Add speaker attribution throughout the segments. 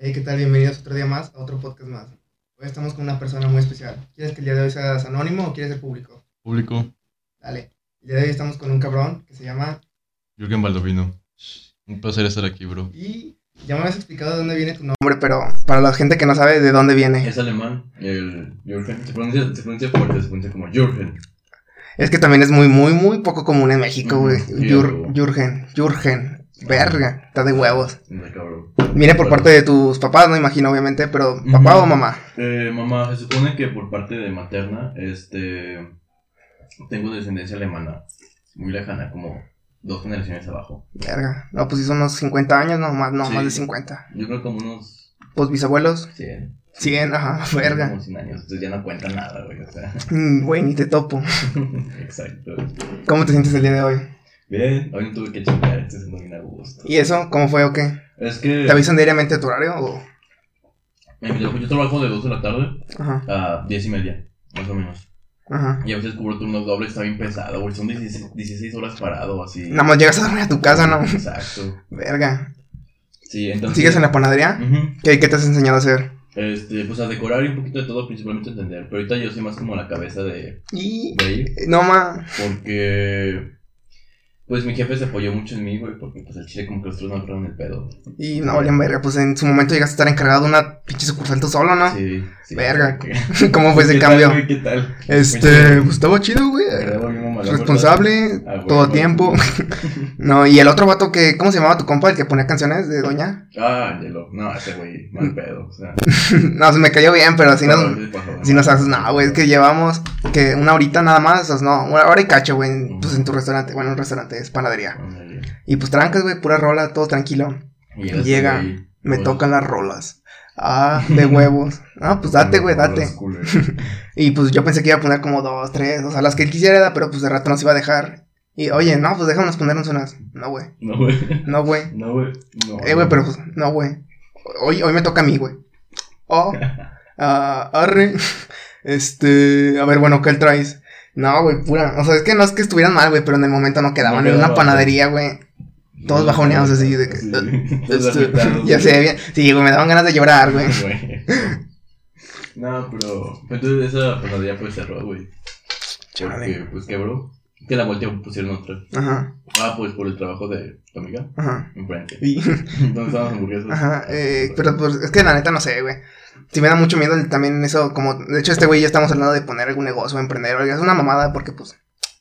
Speaker 1: Hey, ¿qué tal? Bienvenidos otro día más a otro podcast más. Hoy estamos con una persona muy especial. ¿Quieres que el día de hoy seas anónimo o quieres ser público?
Speaker 2: Público,
Speaker 1: Dale. El día de hoy estamos con un cabrón que se llama...
Speaker 2: Jürgen Baldovino. Un placer estar aquí, bro.
Speaker 1: Y ya me habías explicado de dónde viene tu nombre, pero para la gente que no sabe de dónde viene.
Speaker 3: Es alemán, el Jürgen. Se pronuncia, se pronuncia fuerte, se pronuncia como Jürgen.
Speaker 1: Es que también es muy, muy, muy poco común en México, güey. Jürgen, Jürgen. Verga, está de huevos.
Speaker 3: Anda, cabrón.
Speaker 1: Viene por parte de tus papás, no imagino, obviamente, pero ¿papá o mamá?
Speaker 3: Eh, mamá, se supone que por parte de materna, este. Tengo descendencia alemana. Muy lejana, como dos generaciones abajo.
Speaker 1: Verga. No, pues sí son unos 50 años, no, más, no,
Speaker 3: Sí.
Speaker 1: más de 50.
Speaker 3: Yo creo como unos
Speaker 1: Pues bisabuelos,
Speaker 3: 100.
Speaker 1: 100, ajá, verga.
Speaker 3: Como 100 años. Entonces ya no cuenta nada, güey. O sea,
Speaker 1: Mm, Güey, ni te topo.
Speaker 3: exacto.
Speaker 1: ¿Cómo te sientes el día de hoy?
Speaker 3: Bien, hoy no tuve que chingar, estoy haciendo bien a gusto.
Speaker 1: ¿Y eso? ¿Cómo fue o qué?
Speaker 3: Es que.
Speaker 1: ¿Te avisan diariamente tu horario o...?
Speaker 3: Yo trabajo de 2 de la tarde
Speaker 1: Ajá,
Speaker 3: a 10 y media, más o menos.
Speaker 1: ajá.
Speaker 3: Y a veces cubro turnos dobles, está bien pesado, güey. Son 16, 16 horas parado, así.
Speaker 1: Nada más llegas a dormir a tu casa, ¿no?
Speaker 3: Exacto.
Speaker 1: Verga.
Speaker 3: Sí, entonces.
Speaker 1: ¿Sigues en la panadería?
Speaker 3: Ujú.
Speaker 1: ¿Qué, qué te has enseñado a hacer?
Speaker 3: Este, pues a decorar y un poquito de todo, principalmente a entender. Pero ahorita yo soy más como la cabeza de,
Speaker 1: Y... No, ma...
Speaker 3: porque. Pues mi jefe se apoyó mucho en mí, güey, porque pues el chile como que los otros no agarraron el pedo.
Speaker 1: Y no, valen verga. Pues en su momento llegaste a estar encargado de una pinche sucursal tú solo, ¿no?
Speaker 3: Sí, sí.
Speaker 1: Verga.
Speaker 3: ¿Qué-
Speaker 1: ¿Cómo fue ese
Speaker 3: ¿Qué tal,
Speaker 1: cambio?
Speaker 3: ¿Qué tal?
Speaker 1: Este... Pues estaba chido, güey. Responsable,
Speaker 3: ¿verdad? Ah,
Speaker 1: todo tiempo. No, y el otro vato que... ¿Cómo se llamaba tu compa? El que ponía canciones de Doña.
Speaker 3: Ah, Angelo. No, ese güey, mal pedo. O sea,
Speaker 1: no, se me cayó bien, pero si no... Si nos haces, no, güey, es que llevamos que una horita nada más, o sea, no, una hora y cacho, güey, pues en tu restaurante, bueno, un restaurante es panadería. Y pues trancas, güey, pura rola, todo tranquilo.
Speaker 3: Y
Speaker 1: Llega, Me tocan las rolas. Ah, de huevos. No, pues date, güey, date. Y pues yo pensé que iba a poner como dos, tres, o sea, las que él quisiera, pero pues de rato nos iba a dejar. Y oye, no, pues déjanos ponernos unas. No, güey,
Speaker 3: No, güey.
Speaker 1: no, güey.
Speaker 3: No, güey. No.
Speaker 1: Eh, güey, pero pues, no, güey. Hoy, hoy me toca a mí, güey. Oh, ah, arre. Este, a ver, bueno, ¿qué traes? No, güey, pura. O sea, es que no es que estuvieran mal, güey, pero en el momento no quedaban
Speaker 3: No
Speaker 1: en una
Speaker 3: quedaba,
Speaker 1: panadería, güey. Todos bajoneados así de que.
Speaker 3: Sí. Todos
Speaker 1: este, ya sé, bien. Sí, güey, me daban ganas de llorar, güey.
Speaker 3: No, pero. Entonces esa panadería pues cerró, güey. Porque pues quebró. Que la vuelta pusieron otra.
Speaker 1: Ajá,
Speaker 3: Ah, pues por el trabajo de tu amiga.
Speaker 1: ajá.
Speaker 3: Enfrente.
Speaker 1: Y,
Speaker 3: ¿Dónde estaban hamburguesas?
Speaker 1: ajá, eh, pero pues es que la neta no sé, güey. Sí me da mucho miedo el- también eso, como, de hecho este güey ya estamos hablando de poner algún negocio o emprender, es una mamada porque pues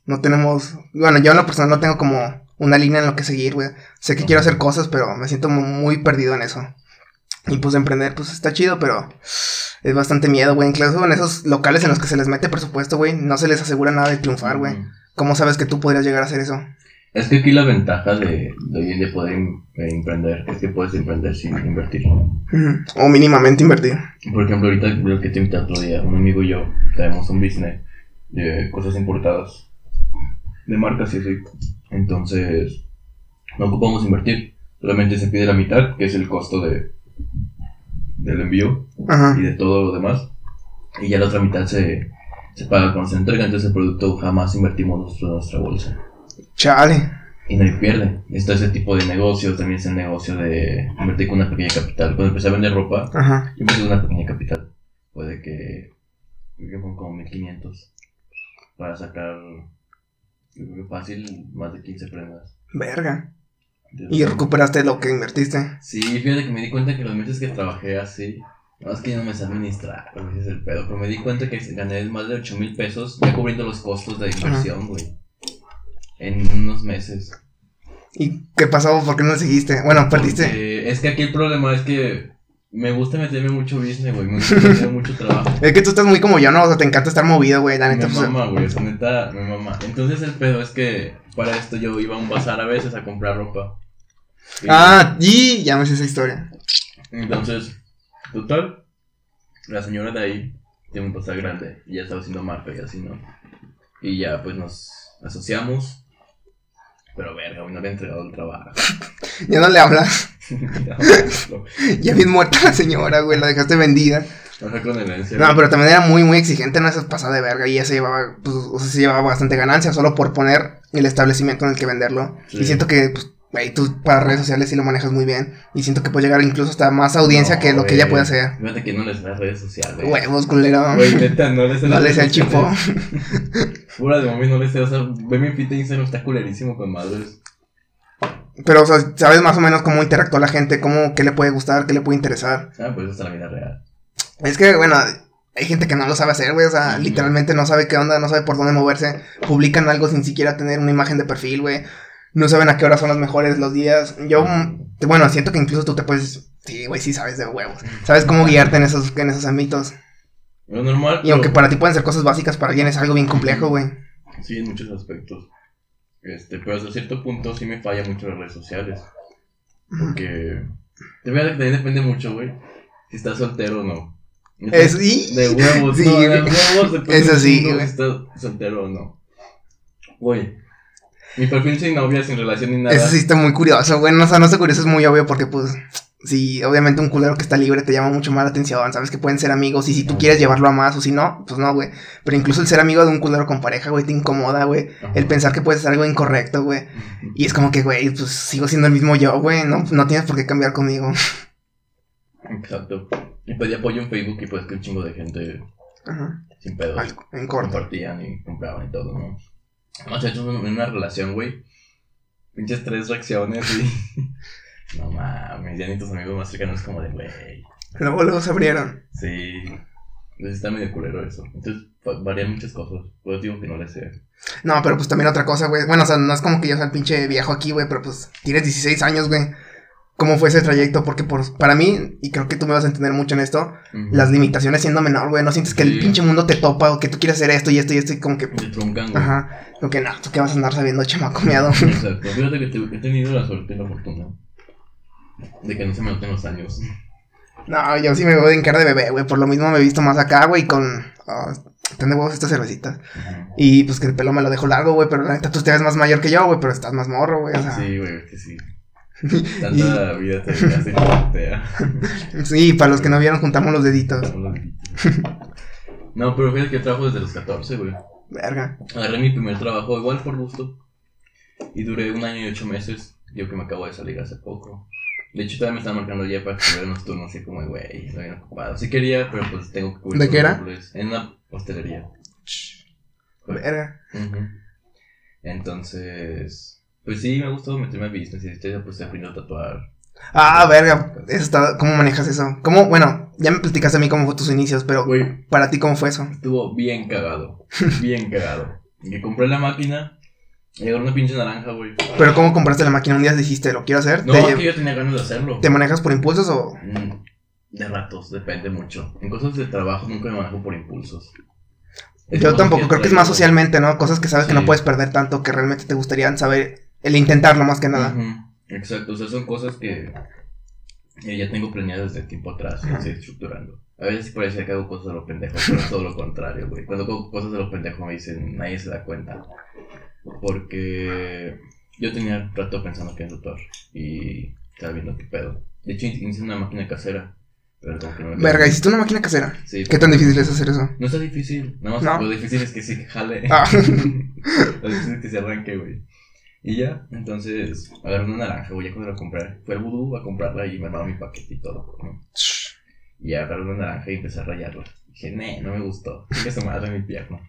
Speaker 1: no tenemos, bueno, yo en lo personal no tengo como una línea en lo que seguir, güey. Sé que quiero hacer cosas, pero me siento mu- muy perdido en eso. Y pues emprender, pues está chido, pero es bastante miedo, güey. Incluso en esos locales en los que se les mete presupuesto, güey, no se les asegura nada de triunfar, güey. ¿Cómo sabes que tú podrías llegar a hacer eso?
Speaker 3: Es que aquí la ventaja de, de hoy en día poder em- eh, emprender es que puedes emprender sin invertir.
Speaker 1: O mínimamente invertir.
Speaker 3: Por ejemplo, ahorita lo que te invité otro día, un amigo y yo tenemos un business de cosas importadas, de marcas y así. Entonces, no ocupamos invertir, solamente se pide la mitad, que es el costo de del envío
Speaker 1: Ajá.
Speaker 3: y de todo lo demás, y ya la otra mitad se, se paga cuando se entrega, entonces el producto jamás invertimos nosotros en nuestra bolsa.
Speaker 1: Chale.
Speaker 3: Y no hay pierde. Está ese tipo de negocios, también es el negocio de invertir con una pequeña capital. Cuando empecé a vender ropa,
Speaker 1: Ajá.
Speaker 3: yo empecé con una pequeña capital. Puede que. Creo que fueron como 1500. Para sacar. Yo creo que fácil, más de 15 prendas.
Speaker 1: Verga. Y recuperaste lo que invertiste.
Speaker 3: Sí, fíjate que me di cuenta que los meses que trabajé así. No, es que yo no me sé administrar, es el pedo. Pero me di cuenta que gané más de 8 mil pesos ya cubriendo los costos de inversión, güey. En unos meses.
Speaker 1: ¿Y qué pasó? ¿Por qué no seguiste? Bueno, perdiste.
Speaker 3: Porque es que aquí el problema es que me gusta meterme mucho business, güey. Me gusta meterme mucho trabajo.
Speaker 1: Es que tú estás muy como yo, ¿no? O sea, te encanta estar movido, güey. La
Speaker 3: Me
Speaker 1: neta, pues.
Speaker 3: mama, güey. O sea, neta, me mama. Entonces el pedo es que para esto yo iba a un bazar a veces a comprar ropa. Y-
Speaker 1: Ah, y ya me sé esa historia.
Speaker 3: Entonces, total, la señora de ahí tiene un bazar grande y ya estaba haciendo marca y así, ¿no? Y ya pues nos asociamos. Pero verga, güey, no le he entregado el trabajo.
Speaker 1: Ya no le hablas.
Speaker 3: No,
Speaker 1: Ya bien muerta la señora, güey. La dejaste vendida.
Speaker 3: Baja con herencia.
Speaker 1: No, pero también era muy, muy exigente en esas pasadas de verga. Y ella se llevaba, pues, o sea, se llevaba bastante ganancia solo por poner el establecimiento en el que venderlo.
Speaker 3: Sí.
Speaker 1: Y siento que, pues, güey, tú para redes sociales sí lo manejas muy bien. Y siento que puedes llegar incluso hasta más audiencia
Speaker 3: No,
Speaker 1: que lo que ella puede hacer.
Speaker 3: Fíjate que no les da redes sociales.
Speaker 1: Huevos, culero.
Speaker 3: Güey, neta, no les sé
Speaker 1: No
Speaker 3: las
Speaker 1: le sé al
Speaker 3: redes
Speaker 1: chipo.
Speaker 3: Pura de mami, no les sé. O sea, ve mi de Instagram, está culerísimo con madres.
Speaker 1: Pero, o sea, sabes más o menos cómo interactúa la gente, cómo, qué le puede gustar, qué le puede interesar.
Speaker 3: Ah, pues esta es la vida real.
Speaker 1: Es que, bueno, hay gente que no lo sabe hacer, güey. O sea, literalmente no sabe qué onda, no sabe por dónde moverse. Publican algo sin siquiera tener una imagen de perfil, güey. No saben a qué hora son los mejores los días. Yo, mm, bueno, siento que incluso tú te puedes. Sí, güey, sí sabes de huevos. Sabes cómo guiarte en esos, en esos ámbitos.
Speaker 3: Lo normal.
Speaker 1: Y aunque para ti pueden ser cosas básicas, para alguien es algo bien complejo, güey.
Speaker 3: Sí, en muchos aspectos. Este, pero hasta cierto punto sí me falla mucho las redes sociales. Porque. De verdad que también depende mucho, güey. Si estás soltero o no.
Speaker 1: Es, y...
Speaker 3: De huevos,
Speaker 1: Sí,
Speaker 3: no, de huevos depende
Speaker 1: Eso sí,
Speaker 3: mucho si estás soltero o no. Güey. Mi perfil sin novia, sin relación ni nada.
Speaker 1: Eso sí está muy curioso, güey. No, o sea, no sé curioso, es muy obvio porque, pues, sí, obviamente un culero que está libre te llama mucho más la atención. Sabes que pueden ser amigos y si tú quieres llevarlo a más o si no, pues no, güey. Pero incluso el ser amigo de un culero con pareja, güey, te incomoda, güey. El pensar que puedes hacer algo incorrecto, güey. Y es como que, güey, pues sigo siendo el mismo yo, güey. No, no tienes por qué cambiar conmigo.
Speaker 3: Exacto. Y pedí apoyo en Facebook y pues que un chingo de gente
Speaker 1: Ajá.
Speaker 3: sin pedos.
Speaker 1: Al- En corto.
Speaker 3: compartían y compraban y todo, ¿no? Más hecho en una relación, güey. Pinches tres reacciones y. no mames, ya ni tus amigos más cercanos como de, güey.
Speaker 1: Luego, luego se abrieron.
Speaker 3: Sí. Entonces está medio culero eso. Entonces va- varían muchas cosas. Eso digo que no le sé.
Speaker 1: No, pero pues también otra cosa, güey. Bueno, o sea, no es como que yo sea el pinche viejo aquí, güey, pero pues tienes 16 años, güey. ¿Cómo fue ese trayecto? Porque por, para mí, y creo que tú me vas a entender mucho en esto, las limitaciones siendo menor, güey. No sientes que el pinche mundo te topa o que tú quieres hacer esto y esto y esto y como que...
Speaker 3: Te truncan, güey.
Speaker 1: Ajá. Como que no, tú qué vas a andar sabiendo, chamaco.
Speaker 3: Exacto. Fíjate que te- he tenido la suerte y la fortuna de que no se me noten los años.
Speaker 1: no, yo sí me voy a encar de bebé, güey. Por lo mismo me he visto más acá, güey, con... de huevos estas cervecitas. Y pues que el pelo me lo dejo largo, güey. Pero la neta tú te ves más mayor que yo, güey. Pero estás más morro, güey. O sea,
Speaker 3: Sí, güey, es que sí. Tanta vida te hace
Speaker 1: sí, para los que no vieron, juntamos los deditos.
Speaker 3: No, pero fíjate que yo trabajo desde los 14, güey.
Speaker 1: Verga.
Speaker 3: Agarré mi primer trabajo igual por gusto. Y duré un año y ocho meses. Yo que me acabo de salir hace poco. De hecho, todavía me están marcando ya para cubrir unos turnos así como, güey, estoy bien ocupado. Sí quería, pero pues tengo que cubrir.
Speaker 1: ¿De qué era?
Speaker 3: En una hostelería.
Speaker 1: Verga.
Speaker 3: Entonces, pues sí, me gustado meterme a business y estoy pues aprendiendo a tatuar.
Speaker 1: Ah, verga. Eso está... ¿Cómo manejas eso? ¿Cómo? Bueno, ya me platicaste a mí cómo fue tus inicios, pero
Speaker 3: Güey,
Speaker 1: para ti, ¿cómo fue eso?
Speaker 3: estuvo bien cagado. Bien cagado. Que compré la máquina. Agarré una pinche naranja, güey.
Speaker 1: Pero ¿cómo compraste la máquina? Un día dijiste, ¿lo quiero hacer?
Speaker 3: No,
Speaker 1: ¿Te,
Speaker 3: es que yo tenía ganas de hacerlo.
Speaker 1: te manejas por impulsos o...?
Speaker 3: Mm, De ratos, depende mucho. En cosas de trabajo nunca me manejo por impulsos. Es
Speaker 1: Yo tampoco, creo que es más socialmente, ¿no? Cosas que sabes que no puedes perder tanto, que realmente te gustaría saber, el intentarlo más que nada.
Speaker 3: Exacto, o sea, son cosas que ya tengo planeadas desde tiempo atrás
Speaker 1: Ajá.
Speaker 3: estoy estructurando. A veces sí parecía que hago cosas de lo pendejo, pero es todo lo contrario, güey. Cuando hago cosas de lo pendejo me dicen, nadie se da cuenta. Porque yo tenía rato pensando que en tatuar y estaba viendo qué pedo. De hecho, hice una máquina casera, pero como que no me
Speaker 1: Verga, hiciste una máquina casera.
Speaker 3: Sí,
Speaker 1: ¿Qué tan difícil es hacer eso?
Speaker 3: No está difícil, nada más
Speaker 1: No.
Speaker 3: lo difícil es que sí jale.
Speaker 1: Ah.
Speaker 3: lo difícil es que se arranque, güey. Y ya, entonces agarré una naranja, güey, ya cuando la compré. Fue al vudú a comprarla y me armaron mi paquete y todo, ¿no? Y agarré una naranja y empecé a rayarla. Dije, nee, no me gustó. Que se madre mi pierna.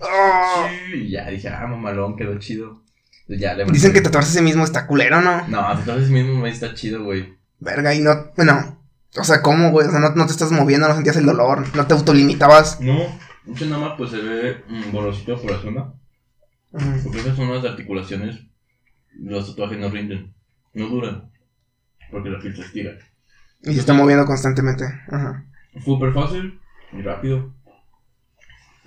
Speaker 1: Oh.
Speaker 3: Y ya dije, ah, mamalón, quedó chido. Ya le
Speaker 1: Dicen que tatuarse a sí mismo está culero, ¿no?
Speaker 3: No, entonces mismo me está chido, güey.
Speaker 1: Verga, y no, bueno, o sea, ¿cómo, güey? O sea, no, no te estás moviendo, no sentías el dolor, no te autolimitabas.
Speaker 3: No, mucho nada más pues se ve mm, borrosito por la zona. Porque esas son las articulaciones. Los tatuajes no rinden. No duran. Porque la piel se estira.
Speaker 1: Y se está moviendo constantemente. Ajá.
Speaker 3: Súper fácil y rápido.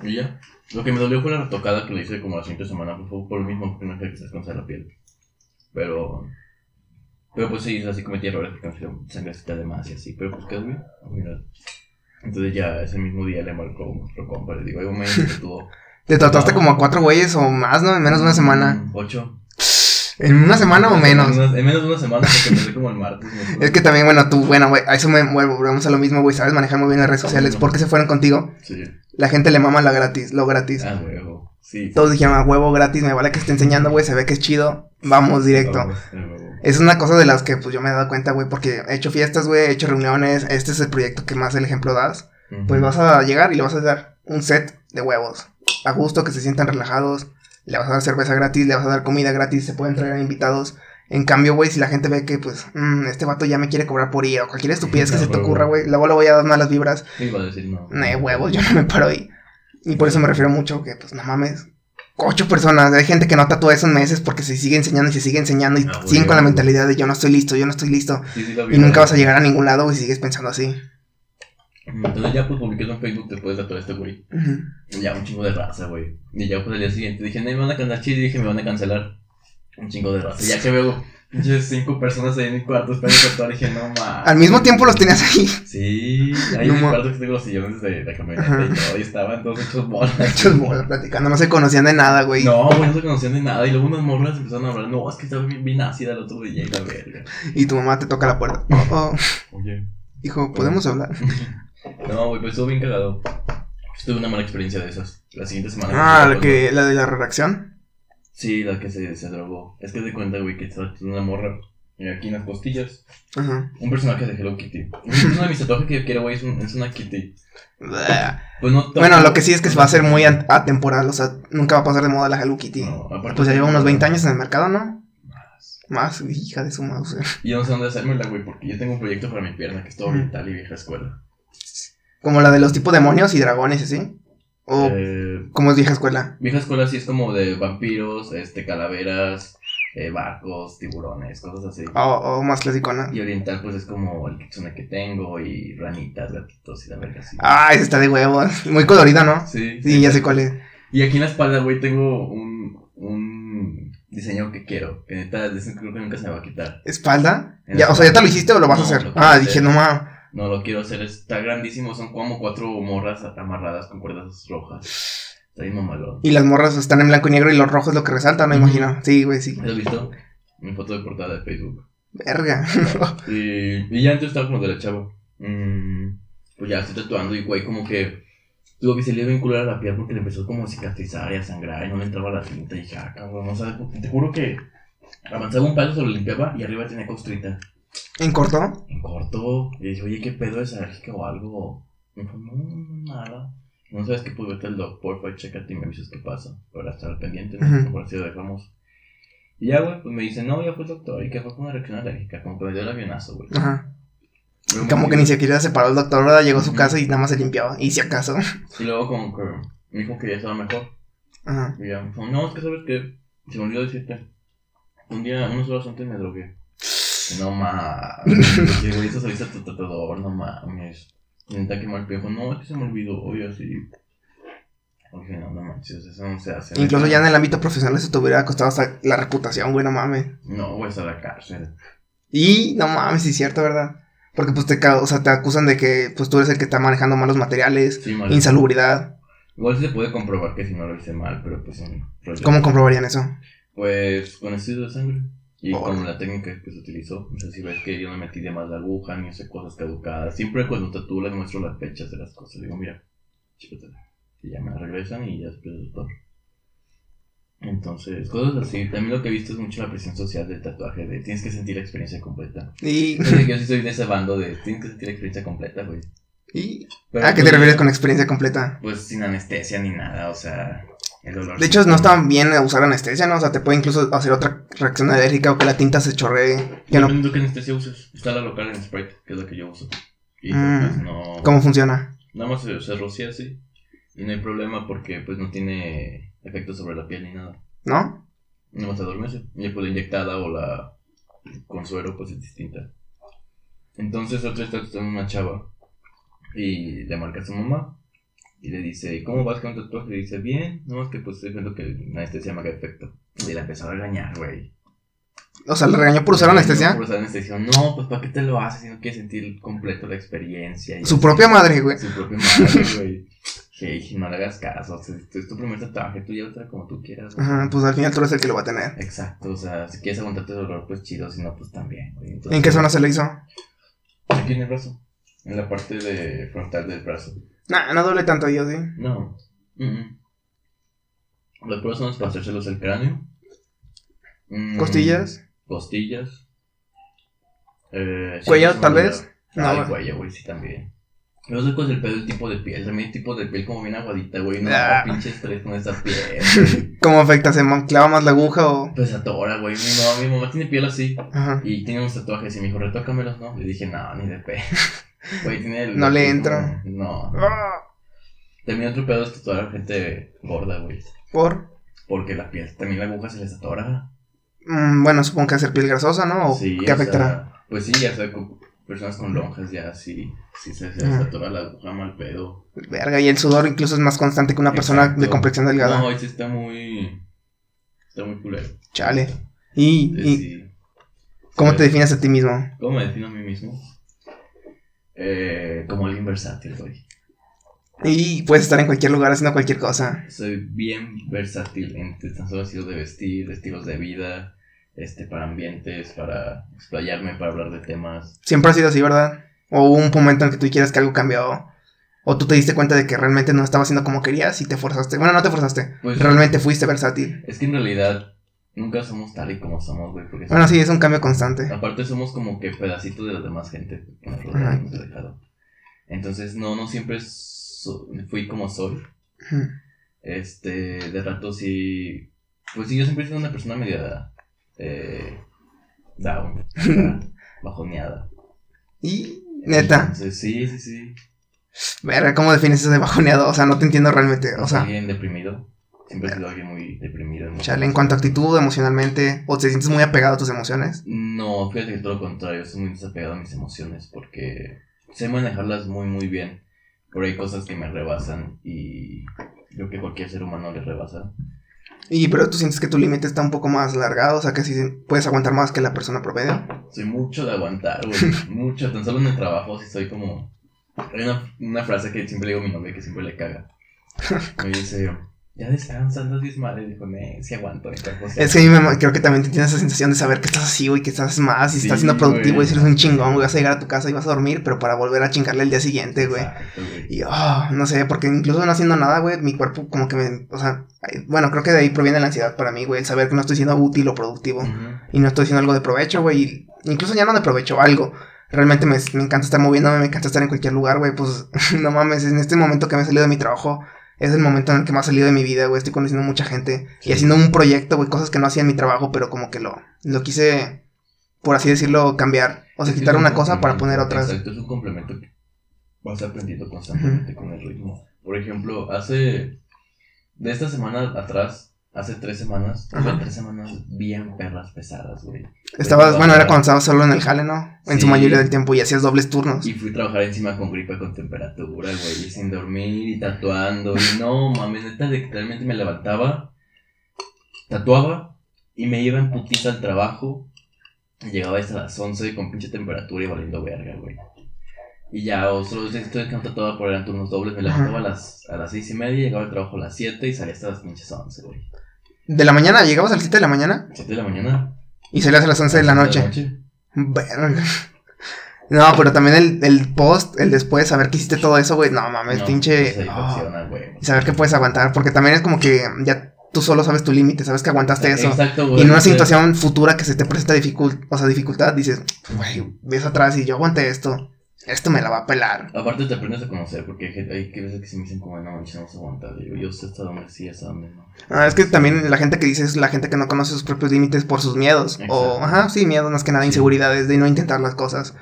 Speaker 3: Y ya. Lo que me dolió fue la retocada que le hice como la siguiente semana. Pues fue por lo mismo que no que se descansara la piel. Pero. Pero pues sí, así cometí errores porque me sangrecita de más y así. Pero pues quedó bien. al final. Entonces ya ese mismo día le marcó nuestro compa. Le digo, hay un momento que tuvo.
Speaker 1: Te tatuaste
Speaker 3: No.
Speaker 1: como a cuatro güeyes o más, ¿no? En menos de una semana.
Speaker 3: Mm, Ocho.
Speaker 1: ¿En una semana o menos?
Speaker 3: En, en menos de una semana porque empecé como el martes. ¿no?
Speaker 1: Es que también, bueno, tú, bueno, güey, a eso me vuelvo, volvemos a lo mismo, güey, sabes manejar muy bien las redes sociales. ¿Por qué se fueron contigo?
Speaker 3: Sí.
Speaker 1: La gente le mama la gratis, lo gratis.
Speaker 3: Ah, huevo. Sí.
Speaker 1: Todos dijeron, a huevo gratis, me vale que esté enseñando, güey, se ve que es chido. Vamos directo.
Speaker 3: Vamos, a huevo.
Speaker 1: Es una cosa de las que pues yo me he dado cuenta, güey, porque he hecho fiestas, güey, he hecho reuniones, este es el proyecto que más el ejemplo das. Pues vas a llegar y le vas a dar un set de huevos. A gusto, que se sientan relajados. Le vas a dar cerveza gratis, le vas a dar comida gratis, se pueden traer invitados. En cambio, güey, si la gente ve que, pues, mm, este vato ya me quiere cobrar por ir o cualquier estupidez que
Speaker 3: No,
Speaker 1: se te ocurra, güey, luego le voy a dar malas vibras.
Speaker 3: Iba a decir no.
Speaker 1: Ne, huevos, yo no me paro ahí. Y por eso me refiero mucho que, pues, no mames. Ocho personas, hay gente que no tatúa eso en meses porque se sigue enseñando y se sigue enseñando y
Speaker 3: Ah,
Speaker 1: siguen con la mentalidad de yo no estoy listo, yo no estoy listo.
Speaker 3: Sí, sí,
Speaker 1: Y nunca vas a llegar a ningún lado, güey, si sigues pensando así.
Speaker 3: Entonces ya pues publiqué eso en Facebook después de tatuar este güey. Y Ya un chingo de raza, güey. Y ya pues al día siguiente dije, no me van a cancelar chido. Y dije, me van a cancelar. Un chingo de raza. Y ya que veo pinches cinco personas ahí en mi cuarto esperando tatuar, dije, no mames.
Speaker 1: Al mismo tiempo los tenías ahí,
Speaker 3: Sí, ahí
Speaker 1: No
Speaker 3: en mi cuarto que tengo los sillones de la camioneta
Speaker 1: Ajá.
Speaker 3: y todo. Y estaban todos hechos bolas.
Speaker 1: hechos bolas platicando, no se conocían de nada, güey.
Speaker 3: No, güey, no se conocían de nada. Y luego unas morras empezaron a hablar. No, es que estaba bien, bien ácida el otro día y la verga.
Speaker 1: Y tu mamá te toca la puerta. Oh, oh,
Speaker 3: Oye.
Speaker 1: hijo, ¿podemos hablar?
Speaker 3: No, güey, pues estuvo bien cagado. Tuve una mala experiencia de esas. La siguiente semana.
Speaker 1: Ah, la que, la de la redacción.
Speaker 3: Sí, la que se, se drogó. Es que de cuenta, güey, que está una morra eh, aquí en las costillas.
Speaker 1: Ajá.
Speaker 3: Un personaje de Hello Kitty. Uno de mis tatuajes que yo quiero, güey, es, un- es una Kitty. Pues no
Speaker 1: Bueno, lo que sí es que va a ser muy atemporal, o sea, nunca va a pasar de moda la Hello Kitty.
Speaker 3: No, aparte
Speaker 1: Pues ya lleva unos 20 años en el mercado, ¿no?
Speaker 3: Más.
Speaker 1: Más, hija de su mouse.
Speaker 3: Y yo no sé dónde hacérmela, güey, porque yo tengo un proyecto para mi pierna que es todo oriental y vieja escuela.
Speaker 1: Como la de los tipos demonios y dragones, ¿sí? O
Speaker 3: Eh,
Speaker 1: como es vieja escuela.
Speaker 3: vieja escuela sí es como de vampiros, este, calaveras, eh, barcos, tiburones, cosas así.
Speaker 1: O, o más clásico, ¿no?
Speaker 3: Y oriental, pues es como el kitsune que tengo y ranitas, gatitos y la verga así.
Speaker 1: Ah, ese está de huevos. Muy colorida, ¿no?
Speaker 3: Sí,
Speaker 1: Sí, ya sé cuál es.
Speaker 3: Y aquí en la espalda, güey, tengo un, un diseño que quiero. Que neta, creo que nunca se me va a quitar.
Speaker 1: ¿Espalda? Ya, o sea, ¿ya te lo hiciste o lo vas a hacer? Ah, dije, no mames.
Speaker 3: No lo quiero hacer, está grandísimo. Son como cuatro morras amarradas con cuerdas rojas. Está bien mamalón.
Speaker 1: Y las morras están en blanco y negro y los rojos es lo que resalta, ¿no?
Speaker 3: Ujú.
Speaker 1: Imagino. Sí, güey, sí.
Speaker 3: ¿Has visto? Mi foto de portada de Facebook.
Speaker 1: Verga.
Speaker 3: Y, y ya antes estaba como de la chava. Mm, pues ya estoy tatuando y güey, como que tuvo que salir bien culera la piel porque le empezó como a cicatrizar y a sangrar y no le entraba la tinta. Y ah, cabrón, o sea, te juro que avanzaba un palo, se lo limpiaba y arriba tenía costrita.
Speaker 1: ¿En corto?
Speaker 3: En corto, y dije, oye, ¿qué pedo es alérgica o algo? Me dijo, no, no, nada. No sabes qué, pues vete al doc, porfa, chécate y me avisas qué pasa. Para estar pendiente, ¿no?
Speaker 1: Ujú.
Speaker 3: Por así lo dejamos. Y ya, güey, pues me dice, no, ya fue el doctor y que fue con una reacción alérgica, como que me dio el avionazo, güey.
Speaker 1: Ajá.
Speaker 3: Luego
Speaker 1: Como que ni siquiera se paró el doctor, ¿verdad? Llegó a su casa y nada más se limpiaba. Y si acaso.
Speaker 3: Y luego como que me dijo que ya estaba mejor.
Speaker 1: Ajá.
Speaker 3: Y ya me dijo, no, es que sabes que se me olvidó decirte. Un día, unas horas antes me drogué. No mames. Dije, güey, eso saliste a tu tratador, no mames. Y neta que mal pie, dijo, no, es que se me olvidó, oye, así. Dije, no, no manches, eso no se hace.
Speaker 1: Incluso ya en el ámbito profesional eso te hubiera costado hasta la reputación, güey, no mames.
Speaker 3: No, güey, está a la cárcel.
Speaker 1: Y no mames, sí es cierto, ¿verdad? Porque pues te, o sea, te acusan de que pues tú eres el que está manejando malos materiales,
Speaker 3: Sí, mal.
Speaker 1: insalubridad.
Speaker 3: Igual se puede comprobar que si no lo hice mal, pero pues rollo.
Speaker 1: ¿Cómo comprobarían eso?
Speaker 3: Pues con estudio de sangre. Y con la técnica que se utilizó. O sea, si ves que yo no metí de más la aguja, ni hice cosas caducadas. Siempre cuando tatúo les muestro las fechas de las cosas. Digo, mira, chícatela. Y ya me regresan y ya después doctor. Entonces, cosas así. También lo que he visto es mucho la presión social del tatuaje. De tienes que sentir la experiencia completa.
Speaker 1: Y,
Speaker 3: Yo sé sí soy de ese bando de tienes que sentir la experiencia completa, güey.
Speaker 1: y-
Speaker 3: Pero,
Speaker 1: ¿A qué te refieres con experiencia completa?
Speaker 3: Pues sin anestesia ni nada, o sea, el dolor.
Speaker 1: De hecho, no está bien usar anestesia, ¿no? O sea, te puede incluso hacer otra reacción alérgica o que la tinta se chorree. Que no,
Speaker 3: Depende qué anestesia uses. Está la local en Sprite, que es la que yo uso. Y
Speaker 1: Mm.
Speaker 3: pues no.
Speaker 1: ¿Cómo funciona?
Speaker 3: Nada más se, se rocía así. Y no hay problema porque pues no tiene efecto sobre la piel ni nada.
Speaker 1: ¿No?
Speaker 3: Nada más se adormece. Y pues la inyectada o la con suero pues es distinta. Entonces otra está tratando una chava. Y le marca a su mamá. Y le dice, ¿y cómo vas con tu tatuaje? Y le dice, bien. No, es que pues estoy viendo que la anestesia me haga efecto. Y la empezó a regañar, güey.
Speaker 1: O sea, ¿le regañó por usar anestesia?
Speaker 3: Por usar anestesia. No, pues ¿para qué te lo haces si no quieres sentir completo la experiencia? Y
Speaker 1: Su
Speaker 3: así.
Speaker 1: propia madre, güey.
Speaker 3: Su propia madre, güey. Hey, no le hagas caso. O sea, es tu primer tatuaje, tú llévatela como tú quieras. güey.
Speaker 1: Ajá, pues al final tú eres el que lo va a tener.
Speaker 3: Exacto, o sea, si quieres aguantarte el dolor, pues chido, si no, pues también, güey. Entonces,
Speaker 1: ¿En qué zona se le hizo?
Speaker 3: Aquí en el brazo. En la parte de frontal del brazo.
Speaker 1: Nah, no duele tanto yo, sí.
Speaker 3: No. Mm, mm. Las pruebas son para hacérselos el cráneo. Mm,
Speaker 1: ¿Costillas?
Speaker 3: Costillas. Eh,
Speaker 1: ¿Cuello, tal vez?
Speaker 3: Ah,
Speaker 1: No,
Speaker 3: el cuello, güey, sí, también. No sé cuál es el pedo del tipo de piel. También hay tipos de piel como bien aguadita, güey. No,
Speaker 1: Ah.
Speaker 3: pinche estrés con esa piel.
Speaker 1: ¿Cómo afecta? ¿Se clava más la aguja o...?
Speaker 3: Pues atora, güey. Mi mamá, mi mamá tiene piel así.
Speaker 1: Ajá.
Speaker 3: Y tiene unos tatuajes. Y me dijo, retócamelos, ¿no? Le dije, no, ni de pe. Güey, tiene el.
Speaker 1: No le
Speaker 3: como- No.
Speaker 1: Ah,
Speaker 3: También otro pedo es tatuar a gente gorda, güey.
Speaker 1: ¿Por?
Speaker 3: Porque la piel, también la aguja se les atora.
Speaker 1: Mm, bueno, supongo que hacer piel grasosa, ¿no? ¿O
Speaker 3: Sí,
Speaker 1: qué afectará?
Speaker 3: sea, pues sí, ya sea, con personas con lonjas ya sí, sí se, les
Speaker 1: Ujú.
Speaker 3: atora la aguja mal pedo.
Speaker 1: Verga, y el sudor incluso es más constante que una persona de complexión delgada.
Speaker 3: No, ese está muy. Está muy culero.
Speaker 1: Chale. ¿Y,
Speaker 3: Sí,
Speaker 1: y
Speaker 3: sí.
Speaker 1: cómo
Speaker 3: Sí.
Speaker 1: te defines a ti mismo?
Speaker 3: ¿Cómo me defino a mí mismo? Eh, como alguien versátil, güey.
Speaker 1: Y puedes estar en cualquier lugar haciendo cualquier cosa.
Speaker 3: Soy bien versátil en tan solo estilos de vestir, estilos de vida, este, para ambientes, para explayarme, para hablar de temas.
Speaker 1: Siempre ha sido así, ¿verdad? O hubo un momento en el que tú quieras que algo cambió. O tú te diste cuenta de que realmente no estaba haciendo como querías y te forzaste. Bueno, no te forzaste.
Speaker 3: Pues
Speaker 1: Realmente fuiste versátil.
Speaker 3: es que en realidad nunca somos tal y como somos, güey. Porque
Speaker 1: Bueno, sí, es un cambio constante.
Speaker 3: Aparte somos como que pedacitos de la demás gente que nos rodea y nos ha dejado. Entonces no, no siempre so- fui como soy. Este, de rato sí. Pues sí, yo siempre he sido una persona media eh, down, bajoneada.
Speaker 1: Y, neta,
Speaker 3: Entonces, sí, sí, sí.
Speaker 1: verga, ¿cómo defines eso de bajoneado? O sea, no te entiendo realmente. O sea,
Speaker 3: alguien deprimido. Siempre he sido alguien muy deprimido. ¿no?
Speaker 1: chale, en cuanto a actitud, emocionalmente, o te sientes muy apegado a tus emociones.
Speaker 3: No, fíjate que todo lo contrario, soy muy desapegado a mis emociones porque sé manejarlas muy, muy bien. Pero hay cosas que me rebasan y creo que cualquier ser humano le rebasa.
Speaker 1: Y, pero tú sientes que tu límite está un poco más largado, o sea, que si puedes aguantar más que la persona promedio.
Speaker 3: Soy mucho de aguantar, güey. mucho. Tan solo en el trabajo, si soy como. Hay una, una frase que siempre le digo a mi novia que siempre le caga. Me dice, ya descansa, no dices madre. Dijo, ne, si aguanto. mi cuerpo sí
Speaker 1: Es que a mí me, creo que también te tienes esa sensación de saber que estás así, güey, que estás más y
Speaker 3: Sí,
Speaker 1: estás siendo productivo
Speaker 3: güey.
Speaker 1: y eres un chingón, güey, vas a llegar a tu casa y vas a dormir, pero para volver a chingarle el día siguiente, güey.
Speaker 3: Exacto, güey.
Speaker 1: Y, oh, no sé, porque incluso no haciendo nada, güey, mi cuerpo como que me, o sea, bueno, creo que de ahí proviene la ansiedad para mí, güey, el saber que no estoy siendo útil o productivo y no estoy haciendo algo de provecho, güey, incluso ya no de provecho, algo. Realmente me, me encanta estar moviéndome, me encanta estar en cualquier lugar, güey, pues no mames, en este momento que me he salido de mi trabajo, es el momento en el que más salido de mi vida, güey, estoy conociendo mucha gente
Speaker 3: Sí.
Speaker 1: y haciendo un proyecto, güey, cosas que no hacía en mi trabajo, pero como que lo, lo quise, por así decirlo, cambiar, o sea, quitar una cosa para poner otras.
Speaker 3: Exacto, es un complemento que vas aprendiendo constantemente con el ritmo. Por ejemplo, hace. De esta semana atrás, hace tres semanas, tuve tres semanas bien perras pesadas, güey.
Speaker 1: Estabas, bueno, era cuando estabas solo en el jale, ¿no? En su mayoría del tiempo y hacías dobles turnos.
Speaker 3: Y fui a trabajar encima con gripa con temperatura, güey, y sin dormir y tatuando. Y no, mames, neta, realmente me levantaba, tatuaba y me iba en putiza al trabajo. Y llegaba hasta las 11 con pinche temperatura y valiendo verga, güey. Y ya, o solo estoy no tatuaba por eran turnos dobles, me levantaba a las, a las 6 y media, llegaba al trabajo a las 7 y salía hasta las pinches 11, güey.
Speaker 1: De la mañana, llegabas a las 7 de la mañana
Speaker 3: 7 de la mañana.
Speaker 1: y salías a las 11 de la noche. Verga. No, pero también el, el post, el después, saber que hiciste todo eso, güey. No mames,
Speaker 3: No,
Speaker 1: pinche. Oh, y saber que puedes aguantar, porque también es como que ya tú solo sabes tu límite, sabes que aguantaste eso.
Speaker 3: Exacto,
Speaker 1: Y
Speaker 3: güey.
Speaker 1: en una situación futura que se te presenta dificult o sea, dificultad, dices, güey, ves atrás y yo aguanté esto. Esto me la va a pelar.
Speaker 3: Aparte te aprendes a conocer, porque hay, que veces que se me dicen como, no manches, no vas a aguantar. Digo, yo sé hasta dónde sí, hasta dónde no.
Speaker 1: Ah, es que también la gente que dice es la gente que no conoce sus propios límites por sus miedos. O, ajá, sí, miedos más que nada,
Speaker 3: Sí.
Speaker 1: inseguridades de no intentar las cosas.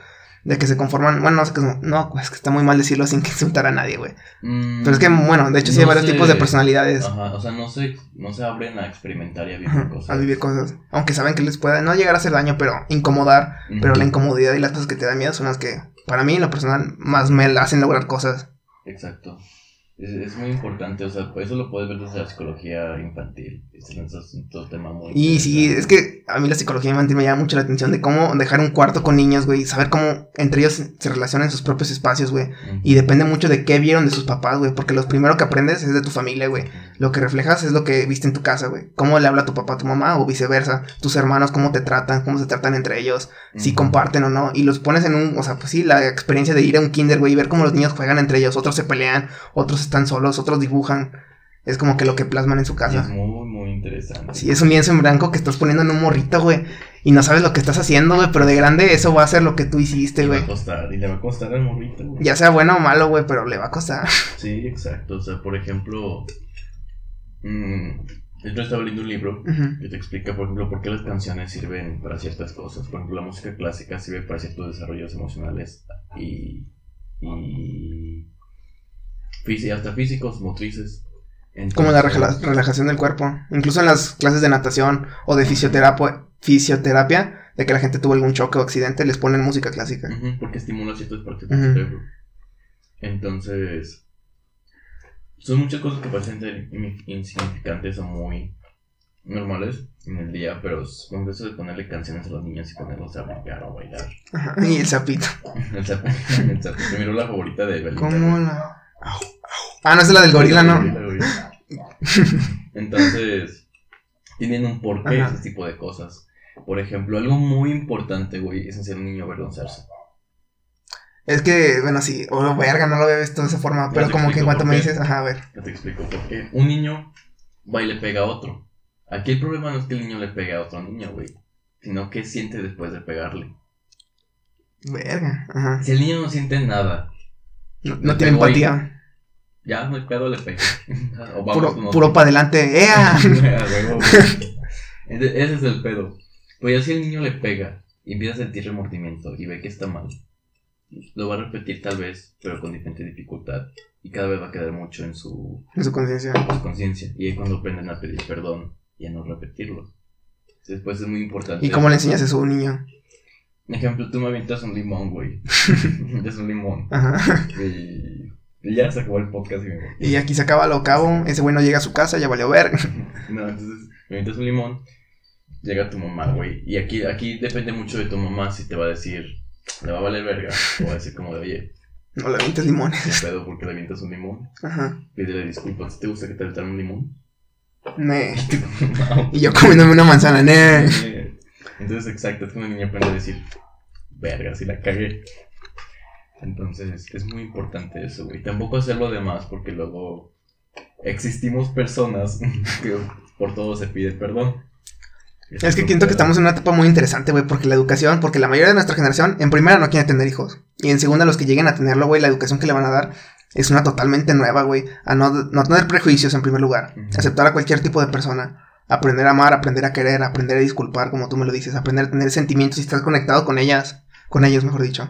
Speaker 1: De que se conforman, bueno, no sé qué, no, es que está muy mal decirlo sin que insultar a nadie, güey.
Speaker 3: Mm,
Speaker 1: Pero es que, bueno, de hecho sí hay
Speaker 3: no
Speaker 1: varios tipos de personalidades
Speaker 3: Ajá, o sea, no se, no se abren a experimentar y a vivir
Speaker 1: ajá,
Speaker 3: cosas.
Speaker 1: a vivir cosas. Aunque saben que les pueda no llegar a hacer daño, pero incomodar. Pero la incomodidad y las cosas que te dan miedo son las que, para mí, en lo personal, más me hacen lograr cosas.
Speaker 3: Exacto. Es, es muy importante, o sea, eso lo puedes ver desde la psicología infantil. Es un, es un tema muy
Speaker 1: Y sí, es que a mí la psicología infantil me llama mucho la atención de cómo dejar un cuarto con niños, güey, y saber cómo entre ellos se relacionan en sus propios espacios, güey. Y depende mucho de qué vieron de sus papás, güey, porque lo primero que aprendes es de tu familia, güey. Lo que reflejas es lo que viste en tu casa, güey. Cómo le habla tu papá a tu mamá o viceversa. Tus hermanos, cómo te tratan, cómo se tratan entre ellos, si comparten o no. Y los pones en un, o sea, pues sí, la experiencia de ir a un kinder, güey, y ver cómo los niños juegan entre ellos. Otros se pelean, otros están solos, otros dibujan. Es como que lo que plasman en su
Speaker 3: Y
Speaker 1: casa.
Speaker 3: es muy, muy interesante.
Speaker 1: Sí, es un lienzo en blanco que estás poniendo en un morrito, güey. y no sabes lo que estás haciendo, güey, pero de grande eso va a ser lo que tú hiciste,
Speaker 3: Le va
Speaker 1: güey.
Speaker 3: a costar, y le va a costar al morrito, güey.
Speaker 1: Ya sea bueno o malo, güey, pero le va a costar.
Speaker 3: Sí, exacto. O sea, por ejemplo, mm, yo estaba leyendo un libro que te explica, por ejemplo, por qué las canciones sirven para ciertas cosas. Por ejemplo, la música clásica sirve para ciertos desarrollos emocionales y, y físi- hasta físicos, motrices.
Speaker 1: Como la relajación del cuerpo. Incluso en las clases de natación o de fisioterapia, fisioterapia, de que la gente tuvo algún choque o accidente, les ponen música clásica.
Speaker 3: Porque estimula ciertas partes del
Speaker 1: Ujú.
Speaker 3: cerebro. Entonces, son muchas cosas que parecen ser insignificantes o muy normales en el día, pero como eso de ponerle canciones a los niños y ponerlos a brincar o a bailar.
Speaker 1: Ajá. Y el sapito.
Speaker 3: El zap- el zap- me miró la favorita de Belinda.
Speaker 1: ¿Cómo la.? Ah, no es la del gorila, ¿no?
Speaker 3: Gorila, gorila. Entonces, tienen un porqué
Speaker 1: Ajá.
Speaker 3: ese tipo de cosas. Por ejemplo, algo muy importante, güey, es hacer un niño avergonzarse.
Speaker 1: Es que, bueno, sí, o verga, no lo había visto de esa forma, pero como que en cuanto me dices, ajá, a ver.
Speaker 3: Ya te explico por qué. Un niño va y le pega a otro. Aquí el problema no es que el niño le pegue a otro niño, güey. Sino que siente después de pegarle.
Speaker 1: Verga, ajá.
Speaker 3: Si el niño no siente nada,
Speaker 1: No, tiene empatía.
Speaker 3: Ya no hay pedo, le pega. O vamos
Speaker 1: Puro, puro para adelante. ¡Ea!
Speaker 3: Ese es el pedo. Pues ya si el niño le pega y empieza a sentir remordimiento y ve que está mal, lo va a repetir tal vez, pero con diferente dificultad. Y cada vez va a quedar mucho en su,
Speaker 1: En su conciencia.
Speaker 3: en su conciencia. Y ahí cuando aprenden a pedir perdón y a no repetirlo. Después es muy importante.
Speaker 1: ¿Y cómo le enseñas eso a un niño?
Speaker 3: Ejemplo, tú me avientas un limón, güey. avientas un limón.
Speaker 1: Ajá.
Speaker 3: Y ya se acabó el podcast y me voy.
Speaker 1: Y aquí se acaba lo cabo. Ese güey no llega a su casa, ya valió ver.
Speaker 3: No, entonces me avientas un limón, llega tu mamá, güey. Y aquí, aquí depende mucho de tu mamá si te va a decir, le va a valer verga, o va a decir como de, oye,
Speaker 1: No le avientes limones.
Speaker 3: ¿qué pedo porque le avientas un limón?
Speaker 1: Ajá.
Speaker 3: Pídele disculpas, ¿te gusta que te aventaran un limón?
Speaker 1: Ne. Y yo comiéndome una manzana, ne.
Speaker 3: Entonces, exacto, es cuando el niño aprende a decir, verga, si la cagué. Entonces, es muy importante eso, güey. Tampoco hacerlo de más, porque luego existimos personas que por todo se pide perdón.
Speaker 1: Es que siento que estamos en una etapa muy interesante, güey, porque la educación, porque la mayoría de nuestra generación, en primera no quiere tener hijos. Y en segunda, los que lleguen a tenerlo, güey, la educación que le van a dar es una totalmente nueva, güey. A no, no tener prejuicios en primer lugar. Aceptar a cualquier tipo de persona. Aprender a amar, aprender a querer, aprender a disculpar, como tú me lo dices. Aprender a tener sentimientos y estar conectado con ellas. Con ellos, mejor dicho.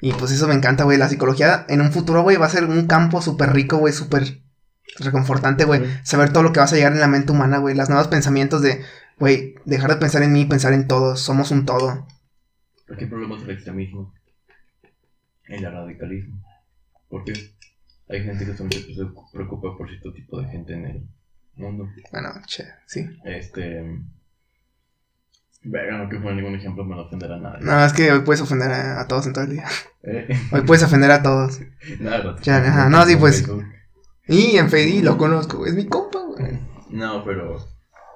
Speaker 1: Y pues eso me encanta, güey. La psicología en un futuro, güey, va a ser un campo súper rico, güey, súper reconfortante, güey. Saber todo lo que vas a llegar en la mente humana, güey. Los nuevos pensamientos de, güey, dejar de pensar en mí y pensar en todos. Somos un todo.
Speaker 3: Aquí el problema es el extremismo. El radicalismo. ¿Por qué? Hay gente que solamente se preocupa por cierto tipo de gente en el mundo.
Speaker 1: Bueno, che, sí.
Speaker 3: Este. Verga, no que poner ningún ejemplo para no ofender a nadie.
Speaker 1: No, es que hoy puedes ofender a, a todos en todo el día.
Speaker 3: Eh,
Speaker 1: Hoy puedes ofender a todos.
Speaker 3: nada,
Speaker 1: Ya, ajá, no, sí, pues.
Speaker 3: Facebook.
Speaker 1: Y en Fedi lo conozco, es mi compa, güey.
Speaker 3: No, pero.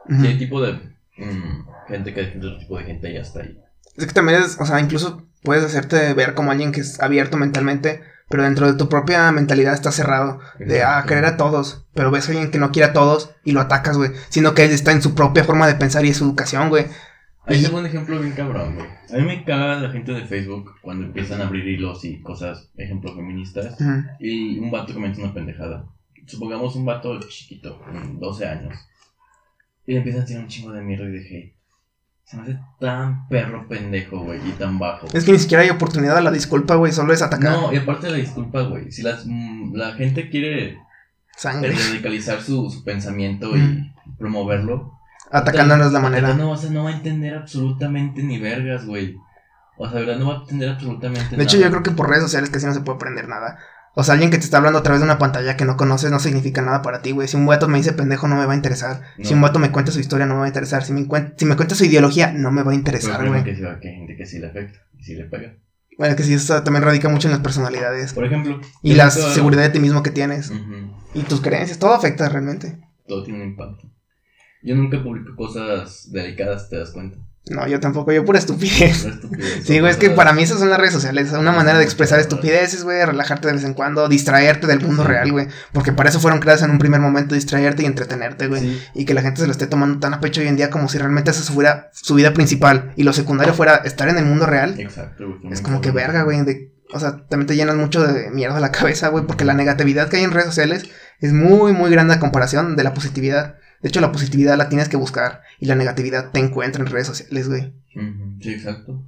Speaker 3: Hay tipo de. mm, gente que defiende otro tipo de gente y ya está ahí.
Speaker 1: Es que también es, o sea, incluso puedes hacerte ver como alguien que es abierto mentalmente, pero dentro de tu propia mentalidad está cerrado. De, ah, querer a todos. Pero ves a alguien que no quiere a todos y lo atacas, güey. Sino que él está en su propia forma de pensar y es su educación, güey.
Speaker 3: Ahí tengo un ejemplo bien cabrón, güey. A mí me caga la gente de Facebook cuando empiezan a abrir hilos y cosas, ejemplo, feministas. Y un vato comenta una pendejada. Supongamos un vato chiquito, con 12 años. Y le empiezan a tirar un chingo de mierda y de hate. Se me hace tan perro pendejo, güey, y tan bajo.
Speaker 1: Es que ni siquiera hay oportunidad a la disculpa, güey, solo es atacar.
Speaker 3: No, y aparte de la disculpa, güey. Si las, mm, la gente quiere
Speaker 1: Sangre.
Speaker 3: radicalizar su, su pensamiento
Speaker 1: Mm.
Speaker 3: y promoverlo,
Speaker 1: Atacándonos la manera.
Speaker 3: No, o sea, no va a entender absolutamente ni vergas, güey. O sea, de verdad, no va a entender absolutamente
Speaker 1: De hecho,
Speaker 3: nada.
Speaker 1: yo creo que por redes sociales casi no se puede aprender nada. O sea, alguien que te está hablando a través de una pantalla que no conoces no significa nada para ti, güey. Si un vato me dice pendejo, no me va a interesar. Si un vato me cuenta su historia, no me va a interesar. Si me, si me cuenta su ideología, no me va a interesar, güey.
Speaker 3: que, sí, que hay gente que sí le afecta y sí le pega.
Speaker 1: Bueno, que sí, eso también radica mucho en las personalidades.
Speaker 3: Por ejemplo.
Speaker 1: Y la seguridad de ti mismo que tienes. Y tus creencias. Todo afecta realmente.
Speaker 3: Todo tiene un impacto. Yo nunca publico cosas delicadas, ¿te das cuenta?
Speaker 1: No, yo tampoco, yo pura estupidez. Sí, güey, es que para mí esas son las redes sociales, una manera de expresar estupideces, güey, relajarte de vez en cuando, distraerte del mundo real, güey, porque para eso fueron creadas en un primer momento, distraerte y entretenerte, güey,
Speaker 3: Sí.
Speaker 1: y que la gente se lo esté tomando tan a pecho hoy en día como si realmente esa fuera su vida principal y lo secundario fuera estar en el mundo real,
Speaker 3: Exacto, güey.
Speaker 1: es como que verga, güey, de- o sea, también te llenas mucho de mierda la cabeza, güey, porque la negatividad que hay en redes sociales es muy, muy grande a comparación de la positividad. De hecho, la positividad la tienes que buscar y la negatividad te encuentra en redes sociales, güey.
Speaker 3: Sí, exacto.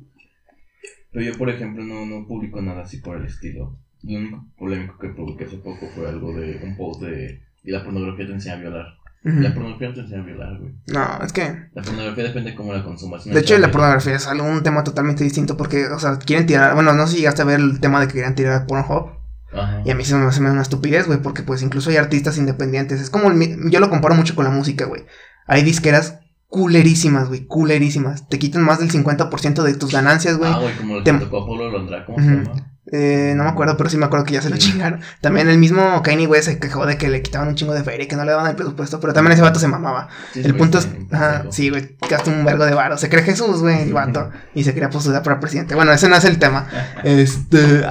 Speaker 3: Pero yo, por ejemplo, no, no publico nada así por el estilo. Lo único polémico que publiqué hace poco fue algo de un post de y la pornografía te enseña a violar.
Speaker 1: Ujú.
Speaker 3: La pornografía no te enseña a violar, güey.
Speaker 1: No, es que
Speaker 3: La pornografía depende de cómo la consumas.
Speaker 1: De hecho, la pornografía es algo, un tema totalmente distinto porque, o sea, quieren tirar, bueno, no sé si llegaste a ver el tema de que querían tirar Pornhub
Speaker 3: Ajá.
Speaker 1: y a mí se me hace una estupidez, güey, porque pues incluso hay artistas independientes, es como, el yo lo comparo mucho con la música, güey, hay disqueras culerísimas, güey, culerísimas, te quitan más del 50% de tus ganancias, güey,
Speaker 3: Ah, güey, como lo
Speaker 1: Te-
Speaker 3: tocó a Pablo Londra, ¿cómo se llama?
Speaker 1: Eh, no me acuerdo, pero sí me acuerdo que ya se lo chingaron. También el mismo Kanye West se quejó de que le quitaban un chingo de feria y que no le daban el presupuesto, pero también ese vato se mamaba.
Speaker 3: Sí,
Speaker 1: El punto es, ajá, sí, güey, gasta un vergo de varo. Se cree Jesús, güey, el vato. Y se quería postular para presidente. Bueno, ese no es el tema. Este,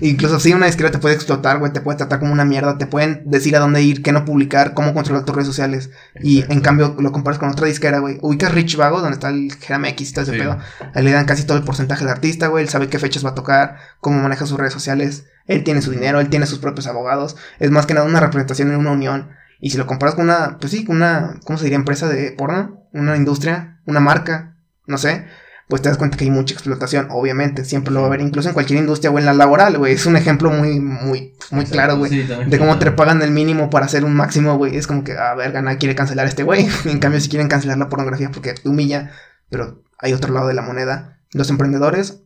Speaker 1: incluso sí, una disquera te puede explotar, güey, te puede tratar como una mierda, te pueden decir a dónde ir, qué no publicar, cómo controlar tus redes sociales. Y en cambio lo comparas con otra disquera, güey. Ubicas Rich Vago, donde está el Geramex y todo ese
Speaker 3: Sí.
Speaker 1: pedo. Ahí le dan casi todo el porcentaje del artista, güey. Él sabe qué fechas va a tocar, cómo maneja sus redes sociales. Él tiene su dinero, él tiene sus propios abogados. Es más que nada una representación en una unión. Y si lo comparas con una, pues sí, con una, ¿cómo se diría? Empresa de porno, una industria, una marca, no sé. Pues te das cuenta que hay mucha explotación, obviamente. Siempre lo va a haber, incluso en cualquier industria o en la laboral, güey. Es un ejemplo muy, muy, muy
Speaker 3: Exacto,
Speaker 1: claro, güey.
Speaker 3: sí,
Speaker 1: De cómo te pagan el mínimo para hacer un máximo, güey. Es como que, a ver, nadie quiere cancelar a este güey. En cambio, si quieren cancelar la pornografía porque te humilla, pero hay otro lado de la moneda. Los emprendedores,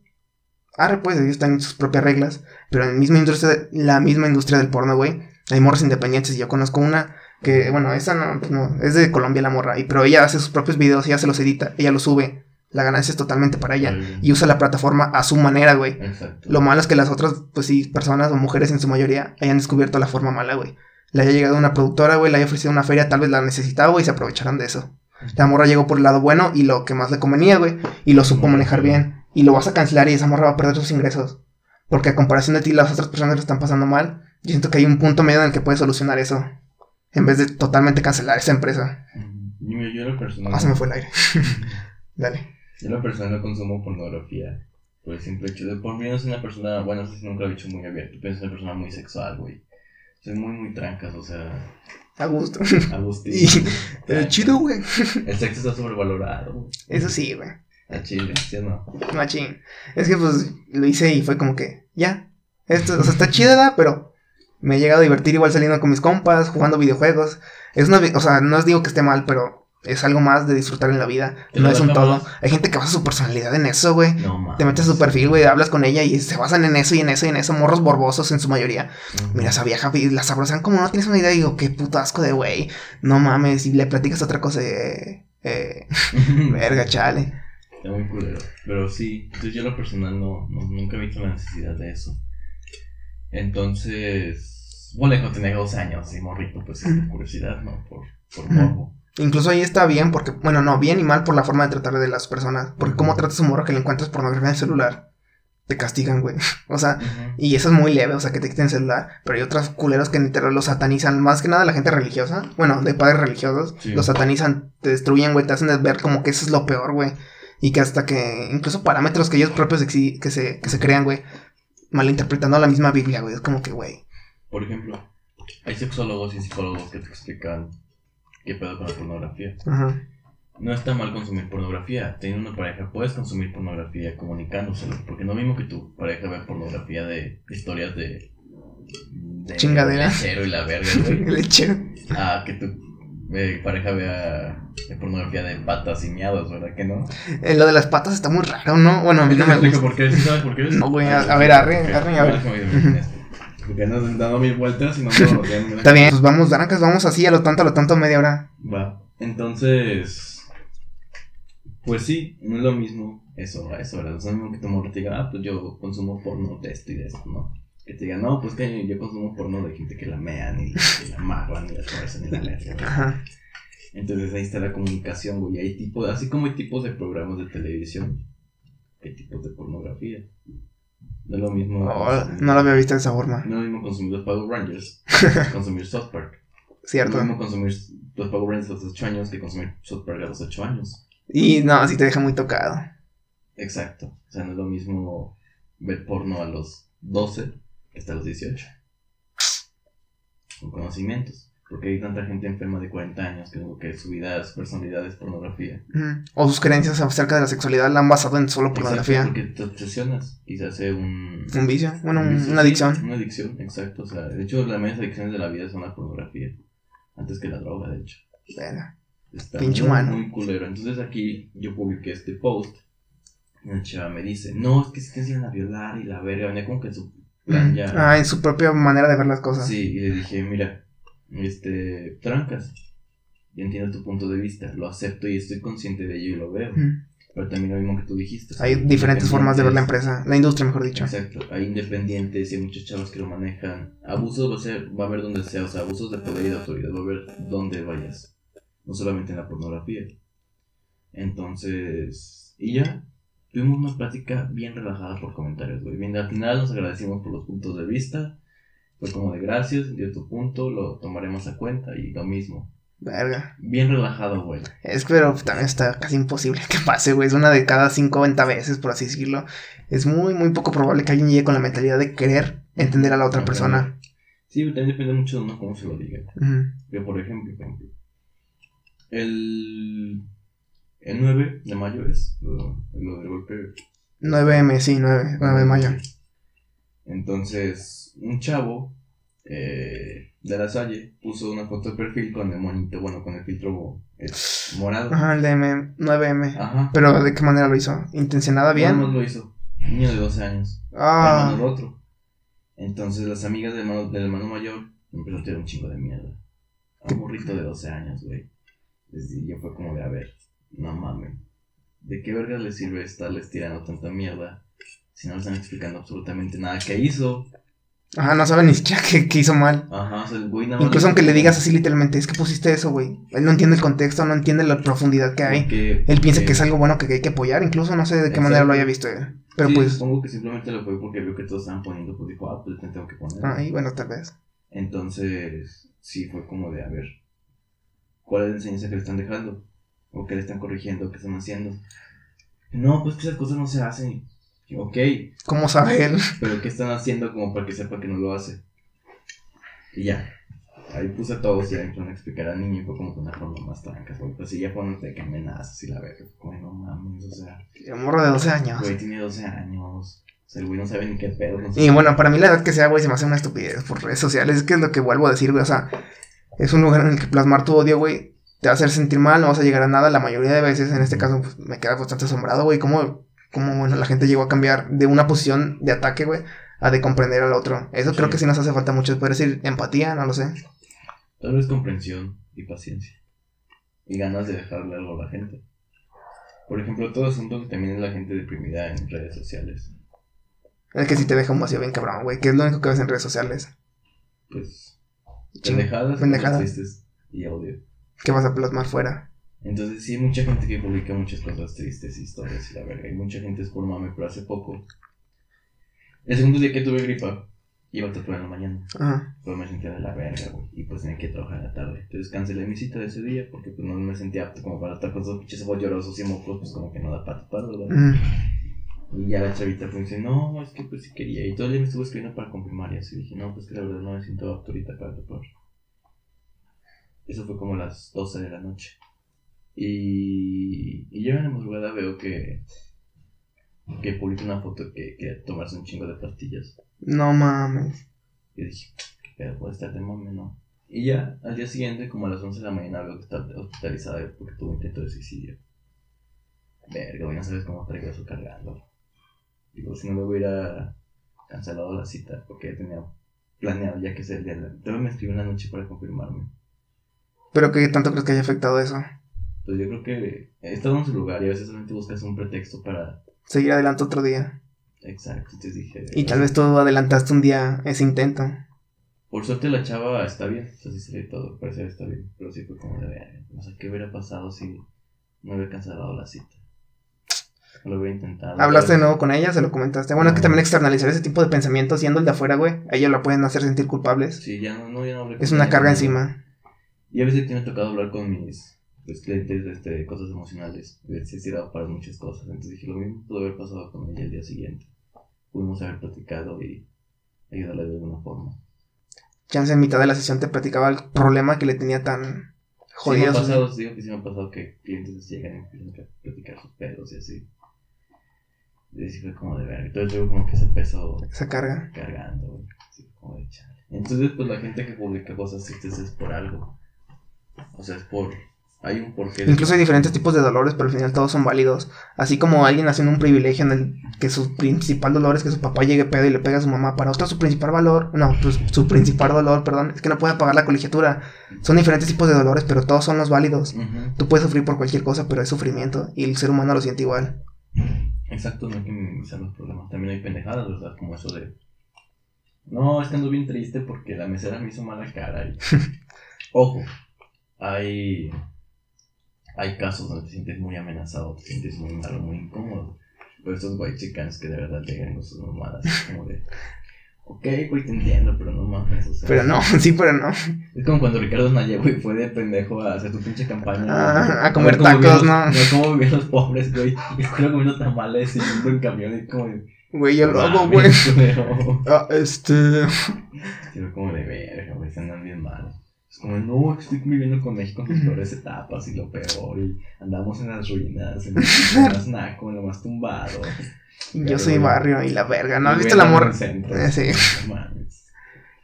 Speaker 1: arre, pues, ellos están en sus propias reglas. Pero en la misma industria, la misma industria del porno, güey, hay morras independientes. Y yo conozco una que, bueno, esa no, pues no, es de Colombia la morra. Y, pero ella hace sus propios videos, ella se los edita, ella los sube. La ganancia es totalmente para ella.
Speaker 3: Ay,
Speaker 1: Y usa la plataforma a su manera, güey.
Speaker 3: Exacto.
Speaker 1: Lo malo es que las otras, pues sí, personas o mujeres en su mayoría hayan descubierto la forma mala, güey. Le haya llegado una productora, güey, le haya ofrecido una feria, tal vez la necesitaba, güey, y se aprovecharon de eso. La morra llegó por el lado bueno y lo que más le convenía, güey, y lo supo manejar bien. Y lo vas a cancelar y esa morra va a perder sus ingresos. Porque a comparación de ti, las otras personas lo están pasando mal. Yo siento que hay un punto medio en el que puedes solucionar eso. En vez de totalmente cancelar esa empresa.
Speaker 3: Mira, yo lo personal.
Speaker 1: Ah, se me fue el aire. Dale.
Speaker 3: Yo lo personal no consumo pornografía. Por el simple hecho de por mí no soy una persona, bueno, eso sí nunca lo he dicho muy abierto, pero soy una persona muy sexual, güey. Soy muy, muy trancas, o sea,
Speaker 1: A gusto.
Speaker 3: Agustín.
Speaker 1: Y- Eh, chido, güey.
Speaker 3: El sexo está sobrevalorado.
Speaker 1: Eso sí, güey. Machín. Es que pues lo hice y fue como que, ya. Esto, o sea, está chida, ¿verdad? pero me he llegado a divertir igual saliendo con mis compas, jugando videojuegos. Es una, o sea, no os digo que esté mal, pero es algo más de disfrutar en la vida. No es un todo.
Speaker 3: más.
Speaker 1: Hay gente que basa su personalidad en eso, güey.
Speaker 3: No mames.
Speaker 1: Te metes a su perfil, güey, hablas con ella y se basan en eso y en eso y en eso. Morros borbosos en su mayoría. Mira, esa vieja, y la sabrosan como no tienes una idea. Y digo, qué puto asco de güey. No mames, y le platicas otra cosa de... Eh, verga, chale.
Speaker 3: Está muy culero. Pero sí, entonces yo lo personal no, no- nunca he visto la necesidad de eso. Entonces, bueno, cuando tenía 12 años y morrito, pues por curiosidad, ¿no? Por, por morbo.
Speaker 1: Incluso ahí está bien, porque, bueno, no, bien y mal por la forma de tratar de las personas. Porque cómo tratas a un morro que le encuentras pornografía en el celular, te castigan, güey. O sea, y eso es muy leve, o sea, que te quiten el celular. Pero hay otros culeros que literal lo satanizan. Más que nada la gente religiosa, bueno, de padres religiosos,
Speaker 3: Sí.
Speaker 1: lo satanizan, te destruyen, güey, te hacen ver como que eso es lo peor, güey. Y que hasta que, incluso parámetros que ellos propios que se, que se crean, güey, malinterpretando la misma Biblia, güey. Es como que, güey.
Speaker 3: Por ejemplo, hay sexólogos y psicólogos que te explican qué pedo con la pornografía.
Speaker 1: Ajá.
Speaker 3: No está mal consumir pornografía. Teniendo una pareja, puedes consumir pornografía comunicándoselo. Porque no mismo que tu pareja vea pornografía de historias de. de
Speaker 1: Chingadera.
Speaker 3: y la verga, güey.
Speaker 1: Lechero.
Speaker 3: A que tu pareja vea eh, pornografía de patas y miados, ¿verdad que no?
Speaker 1: Eh, lo de las patas está muy raro, ¿no? Bueno, a mí no me gusta.
Speaker 3: por qué, ¿Sí ¿sabes por qué?
Speaker 1: No, güey, a- a ver, arre, arre, a ver.
Speaker 3: Porque andas dando mil vueltas y no me-
Speaker 1: Está bien, pues vamos, Darancas, vamos así a lo tonto, a lo tonto, media hora.
Speaker 3: Va. Entonces. Pues sí, no es lo mismo eso, a eso, ¿verdad? No es lo mismo que tu morro te diga, ah, pues yo consumo porno de esto y de esto, ¿no? Que te diga, no, pues que yo consumo porno de gente que la mean y, y la amarran y la torcen y la.
Speaker 1: Ajá.
Speaker 3: Entonces ahí está la comunicación, güey. Hay tipos, así como hay tipos de programas de televisión, hay tipos de pornografía. No es lo mismo.
Speaker 1: Oh, no lo había visto de esa forma.
Speaker 3: no es lo mismo consumir los Power Rangers, que consumir South Park. No es
Speaker 1: Cierto.
Speaker 3: lo mismo consumir los Power Rangers a los 8 años que consumir South Park a los 8 años.
Speaker 1: Y no, así te deja muy tocado.
Speaker 3: Exacto. O sea, no es lo mismo ver porno a los 12 que hasta los 18. Con conocimientos. Porque hay tanta gente enferma de 40 años que, que su vida, su personalidad es pornografía.
Speaker 1: O sus creencias acerca de la sexualidad la han basado en solo pornografía.
Speaker 3: Exacto, porque te obsesionas y se hace un...
Speaker 1: Un vicio, bueno,
Speaker 3: un vicio,
Speaker 1: una
Speaker 3: sí,
Speaker 1: adicción.
Speaker 3: Una adicción, exacto. O sea, de hecho, las mayores adicciones de la vida son la pornografía. Antes que la droga, de hecho.
Speaker 1: Verga.
Speaker 3: Está
Speaker 1: Pinche
Speaker 3: muy,
Speaker 1: humano.
Speaker 3: muy culero. Entonces aquí yo publiqué este post. Y una chava me dice, no, es que si te enseñan a violar y la verga. Venía como que su plan
Speaker 1: Mm.
Speaker 3: ya.
Speaker 1: Ah, en su propia manera de ver las cosas.
Speaker 3: Sí, y le dije, mira, este, trancas. Yo entiendo tu punto de vista, lo acepto y estoy consciente de ello y lo veo.
Speaker 1: Ujú.
Speaker 3: Pero también lo mismo que tú dijiste.
Speaker 1: Hay diferentes formas de ver la empresa, la industria, mejor dicho.
Speaker 3: Exacto, hay independientes y hay muchos chavos que lo manejan. Abusos va a, ser, va a haber donde sea, o sea, abusos de poder y de autoridad va a haber donde vayas. No solamente en la pornografía. Entonces, y ya, tuvimos una plática bien relajada por comentarios, güey. Bien, al final nos agradecimos por los puntos de vista. Fue como de gracias, dio tu punto, lo tomaremos a cuenta y lo mismo.
Speaker 1: Verga.
Speaker 3: Bien relajado, güey.
Speaker 1: Es pero también está casi imposible que pase, güey. Es una de cada 50 veces, por así decirlo. Es muy, muy poco probable que alguien llegue con la mentalidad de querer entender a la otra persona.
Speaker 3: Sí, también depende mucho de uno cómo se lo diga.
Speaker 1: Ujú.
Speaker 3: Yo, por ejemplo, por ejemplo, el, el 9 de mayo es lo, lo del golpe.
Speaker 1: 9M, sí, 9, 9 de mayo.
Speaker 3: Entonces, un chavo eh, de la Salle puso una foto de perfil con el monito, bueno, con el filtro morado.
Speaker 1: Ajá, el de M, 9M.
Speaker 3: Ajá.
Speaker 1: Pero ¿de qué manera lo hizo? ¿Intencionada
Speaker 3: Nada
Speaker 1: bien?
Speaker 3: más lo hizo. Niño de 12 años. Hermano
Speaker 1: Ah,
Speaker 3: del otro. Entonces, las amigas del hermano, del hermano mayor empezaron a tirar un chingo de mierda. A un burrito de 12 años, güey. Y yo fue como de, a ver, no mames. ¿De qué verga les sirve estarles tirando tanta mierda si no les están explicando absolutamente nada que hizo?
Speaker 1: ajá, no sabe ni siquiera que, que hizo mal.
Speaker 3: Ajá, o sea, el güey nada más.
Speaker 1: Incluso aunque le digas así literalmente, es que pusiste eso, güey. Él no entiende el contexto, no entiende la profundidad que hay.
Speaker 3: Porque-
Speaker 1: Él piensa que es algo bueno que hay que apoyar, incluso no sé de qué
Speaker 3: Exacto.
Speaker 1: manera lo haya visto él. Pero
Speaker 3: sí,
Speaker 1: pues,
Speaker 3: Supongo que simplemente lo fue porque vio que todos estaban poniendo, pues dijo, ah, pues te tengo que poner.
Speaker 1: ahí bueno, tal vez.
Speaker 3: Entonces, sí fue como de, a ver, ¿cuál es la enseñanza que le están dejando? ¿O qué le están corrigiendo? ¿Qué están haciendo? No, pues que esas cosas no se hacen. Ok,
Speaker 1: ¿Cómo sabe él?
Speaker 3: pero ¿qué están haciendo como para que sepa que no lo hace? Y ya. Ahí puse a todos y ahí empezaron a explicar al niño fue como que una forma más tranca. Pues sí, ya fueron de que amenazas y la verga. Como, no mames, o sea,
Speaker 1: morro de 12 años.
Speaker 3: güey tiene 12 años. O sea, el güey no sabe ni qué pedo. no
Speaker 1: Y bueno, para mí la edad que sea, güey, se me hace una estupidez por redes sociales. Es que es lo que vuelvo a decir, güey. O sea, es un lugar en el que plasmar tu odio, güey, te va a hacer sentir mal, no vas a llegar a nada la mayoría de veces. En este caso, pues, me queda bastante asombrado, güey. Cómo, cómo, bueno, la gente llegó a cambiar de una posición de ataque, güey, a de comprender al otro. Eso creo que sí nos hace falta mucho. Puede decir empatía, no lo sé.
Speaker 3: Tal vez comprensión y paciencia. Y ganas de dejarle algo a la gente. Por ejemplo, todo asunto que también es la gente deprimida en redes sociales.
Speaker 1: Es que sí te deja un vacío bien cabrón, güey. Que es lo único que ves en redes sociales.
Speaker 3: Pues, pendejadas,
Speaker 1: pendejadas.
Speaker 3: y odio.
Speaker 1: Que vas a plasmar fuera.
Speaker 3: Entonces, sí, hay mucha gente que publica muchas cosas tristes, historias y la verga. Y mucha gente es por mame, pero hace poco. El segundo día que tuve gripa, iba a tatuar en la mañana.
Speaker 1: Ajá.
Speaker 3: Pero me sentía de la verga, güey. Y pues tenía que trabajar en la tarde. Entonces cancelé mi cita de ese día porque pues no me sentía apto como para estar con esos pinches ojos llorosos y mocos, pues como que no da para tapar, ¿verdad?
Speaker 1: Mm.
Speaker 3: Y ya la chavita fue y dice, no, es que pues sí quería. Y todo el día me estuvo escribiendo para confirmar y así. dije, no, pues que la verdad no me siento apto ahorita para tatuar. Eso fue como las 12 de la noche. Y, y yo en la madrugada veo que, que publica una foto que quería tomarse un chingo de pastillas.
Speaker 1: No mames.
Speaker 3: Y dije, ¿qué pedo puede estar de mame, no? Y ya, al día siguiente, como a las 11 de la mañana, veo que está hospitalizada porque tuvo intento de suicidio. Verga, güey, no sabes cómo traigo eso cargando. Digo, si no me hubiera cancelado la cita porque ya tenía planeado ya que es el día de la... Todavía me escribió una noche para confirmarme.
Speaker 1: Pero ¿qué tanto crees que haya afectado eso?
Speaker 3: Pues yo creo que he estado en su lugar y a veces solamente buscas un pretexto para...
Speaker 1: Seguir adelante otro día.
Speaker 3: Exacto, entonces dije...
Speaker 1: Y tal vez tú adelantaste un día ese intento.
Speaker 3: Por suerte la chava está bien, o sea, sí se ve todo, parece que está bien, pero sí fue como de ver, no sé qué hubiera pasado si no hubiera cancelado la cita. Lo hubiera intentado.
Speaker 1: ¿Hablaste de nuevo con ella? ¿Se lo comentaste? Bueno, es que también externalizar ese tipo de pensamientos siendo el de afuera, güey, a ellos la pueden hacer sentir culpables.
Speaker 3: Sí, ya no, no, ya no hablé
Speaker 1: Es
Speaker 3: con
Speaker 1: una
Speaker 3: ella,
Speaker 1: carga
Speaker 3: no.
Speaker 1: encima.
Speaker 3: Y a veces me ha tocado hablar con mis pues, clientes este, de cosas emocionales. Les he tirado para muchas cosas. Entonces dije, lo mismo pudo haber pasado con ella el día siguiente. Pudimos haber platicado y ayudarle de alguna forma.
Speaker 1: Chance en mitad de la sesión te platicaba el problema que le tenía tan
Speaker 3: Sí me
Speaker 1: jodido.
Speaker 3: ha pasado, digo que sí me ha pasado que clientes llegan y empiezan a platicar sus pedos y así. Y así fue como de ver. Entonces luego como que ese peso
Speaker 1: esa carga.
Speaker 3: cargando, güey. Así como de chale. Entonces, pues la gente que publica cosas tristes es por algo. O sea, es por. Hay un porqué.
Speaker 1: Incluso hay diferentes tipos de dolores, pero al final todos son válidos. Así como alguien haciendo un privilegio en el que su principal dolor es que su papá llegue pedo y le pega a su mamá. Para otro su principal valor, no, pues su principal dolor, perdón, es que no puede pagar la colegiatura. Son diferentes tipos de dolores, pero todos son los válidos.
Speaker 3: Ujú.
Speaker 1: Tú puedes sufrir por cualquier cosa, pero es sufrimiento y el ser humano lo siente igual.
Speaker 3: Exacto, no hay que minimizar los problemas. También hay pendejadas, ¿verdad? Como eso de. No, es que ando bien triste porque la mesera me hizo mala cara. y- Ojo, hay. Hay casos donde te sientes muy amenazado, te sientes muy malo, muy incómodo. Pero estos white chickens que de verdad llegan con sus mamadas, es como de. Ok, güey, te entiendo, pero no mames. o sea,
Speaker 1: Pero no, sí, pero no.
Speaker 3: Es como cuando Ricardo Naya, güey, fue de pendejo a hacer tu pinche campaña.
Speaker 1: Ah, a comer tacos, ¿no?
Speaker 3: No, cómo viven los pobres, güey. Y escuela comiendo tamales y yendo en camión y como.
Speaker 1: Güey, yo lo hago, güey. Ah, este.
Speaker 3: Fue como de verga, güey, se andan bien mal. Es como, no, estoy viviendo con México en sus peores etapas y lo peor. Y andamos en las ruinas, en lo más naco, en lo más tumbado.
Speaker 1: Yo soy barrio y la verga. ¿No has visto el amor? Eh, sí.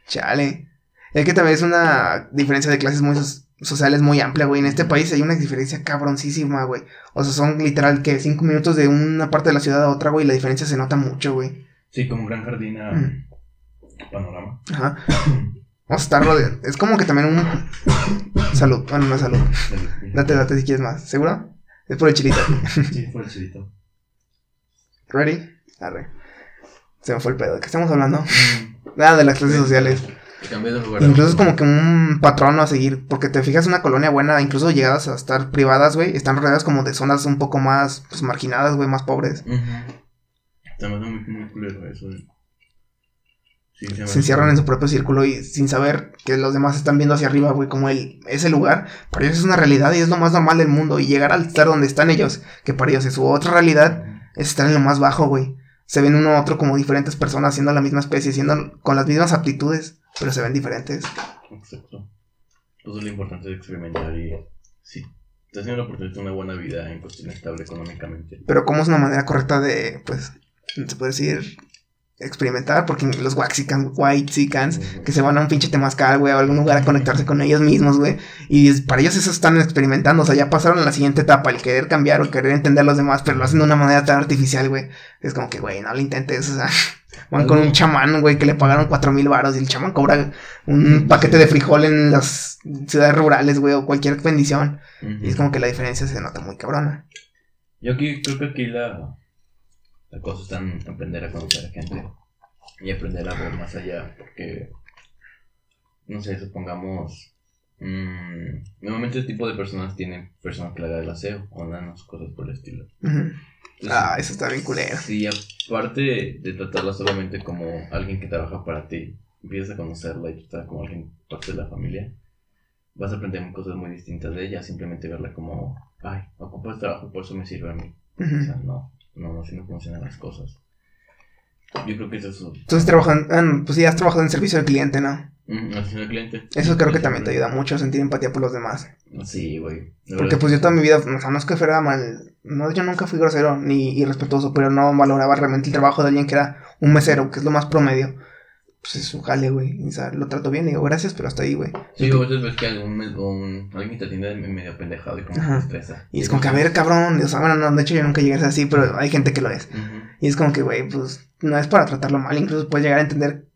Speaker 1: Chale. Es que también es una diferencia de clases muy so- sociales muy amplia, güey. En este país hay una diferencia cabroncísima, güey. O sea, son literal que cinco minutos de una parte de la ciudad a otra, güey. y La diferencia se nota mucho, güey.
Speaker 3: Sí, como un gran jardín a
Speaker 1: Mm.
Speaker 3: panorama.
Speaker 1: Ajá. Vamos a estar rodeados. Es como que también un. Salud. Bueno, no es salud. Date, date si quieres más. ¿Seguro? Es por el chilito.
Speaker 3: Sí, fue el chilito.
Speaker 1: ¿Ready? Arre. Se me fue el pedo. ¿De qué estamos hablando? Nada, de las clases sociales.
Speaker 2: Cambié de lugar.
Speaker 1: Incluso es como que un patrón a seguir, porque te fijas una colonia buena, incluso llegadas a estar privadas, güey, están rodeadas como de zonas un poco más pues, marginadas, güey, más pobres.
Speaker 3: Se me hace muy, muy culero eso. eh. Sí, se
Speaker 1: encierran en su propio círculo y sin saber que los demás están viendo hacia arriba, güey, como el, ese lugar, para ellos es una realidad y es lo más normal del mundo. Y llegar al estar donde están ellos, que para ellos es su otra realidad, es estar en lo más bajo, güey. Se ven uno a otro como diferentes personas, siendo la misma especie, siendo con las mismas aptitudes, pero se ven diferentes.
Speaker 3: Exacto. Entonces lo importante es experimentar y sí. Te teniendo la oportunidad de una buena vida en cuestión estable económicamente.
Speaker 1: Pero como es una manera correcta de, pues, se puede decir, experimentar, porque los waxican, whitexicans, que se van a un pinche temazcal, güey, a algún lugar a conectarse con ellos mismos, güey, y para ellos eso están experimentando, o sea, ya pasaron a la siguiente etapa, el querer cambiar o el querer entender a los demás, pero lo hacen de una manera tan artificial, güey, es como que, güey, no lo intentes, o sea, van con un chamán, güey, que le pagaron cuatro mil varos y el chamán cobra un paquete de frijol en las ciudades rurales, güey, o cualquier bendición, y es como que la diferencia se nota muy cabrona.
Speaker 3: Yo aquí creo que aquí la, la cosa está en aprender a conocer a gente y aprender a ver más allá, porque, no sé, supongamos, mm, normalmente este tipo de personas tienen personas que le hagan el aseo o nanos, cosas por el estilo. Entonces,
Speaker 1: Ah, eso está bien culero.
Speaker 3: Si aparte de tratarla solamente como alguien que trabaja para ti, empiezas a conocerla y tratarla como alguien parte de la familia, vas a aprender cosas muy distintas de ella, simplemente verla como, ay, ocupo este trabajo, por eso me sirve a mí. O sea, no, no, así no funcionan las cosas. Yo creo que eso es
Speaker 1: Entonces trabajan, ah, pues sí, has trabajado en servicio al cliente, ¿no?
Speaker 3: mm, atención al cliente.
Speaker 1: Eso creo que también te ayuda mucho a sentir empatía por los demás.
Speaker 3: Sí, güey.
Speaker 1: Porque pues
Speaker 3: es
Speaker 1: yo toda mi vida, o sea, no es que fuera mal, no, yo nunca fui grosero ni irrespetuoso, pero no valoraba realmente el trabajo de alguien que era un mesero, que es lo más promedio. Pues es su jale, güey. O sea, lo trato bien, digo gracias, pero hasta ahí, güey.
Speaker 3: Sí, a veces ves que algún, un, alguien te atiende medio pendejado y como que
Speaker 1: Ajá.
Speaker 3: te estresa.
Speaker 1: Y es como que, a ver, cabrón, o sea, bueno, no, de hecho yo nunca llegué a ser así, pero hay gente que lo es. Y es como que, güey, pues no es para tratarlo mal, incluso puedes llegar a entender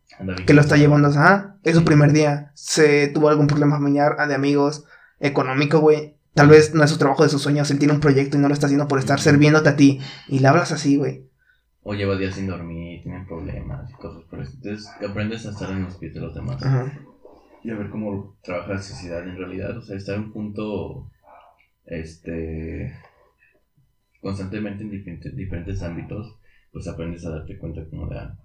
Speaker 1: que lo está llevando, o sea, ah, es su primer día, se tuvo algún problema familiar, de amigos, económico, güey. Tal vez no es su trabajo de sus sueños, él tiene un proyecto y no lo está haciendo por estar sirviéndote a ti. Y le hablas así, güey.
Speaker 3: O lleva días sin dormir, tienen problemas y cosas por eso. Entonces aprendes a estar en los pies de los demás
Speaker 1: Ajá.
Speaker 3: y a ver cómo trabaja la sociedad en realidad. O sea, estar en un punto, este, constantemente en diferentes, diferentes ámbitos, pues aprendes a darte cuenta como de, ah,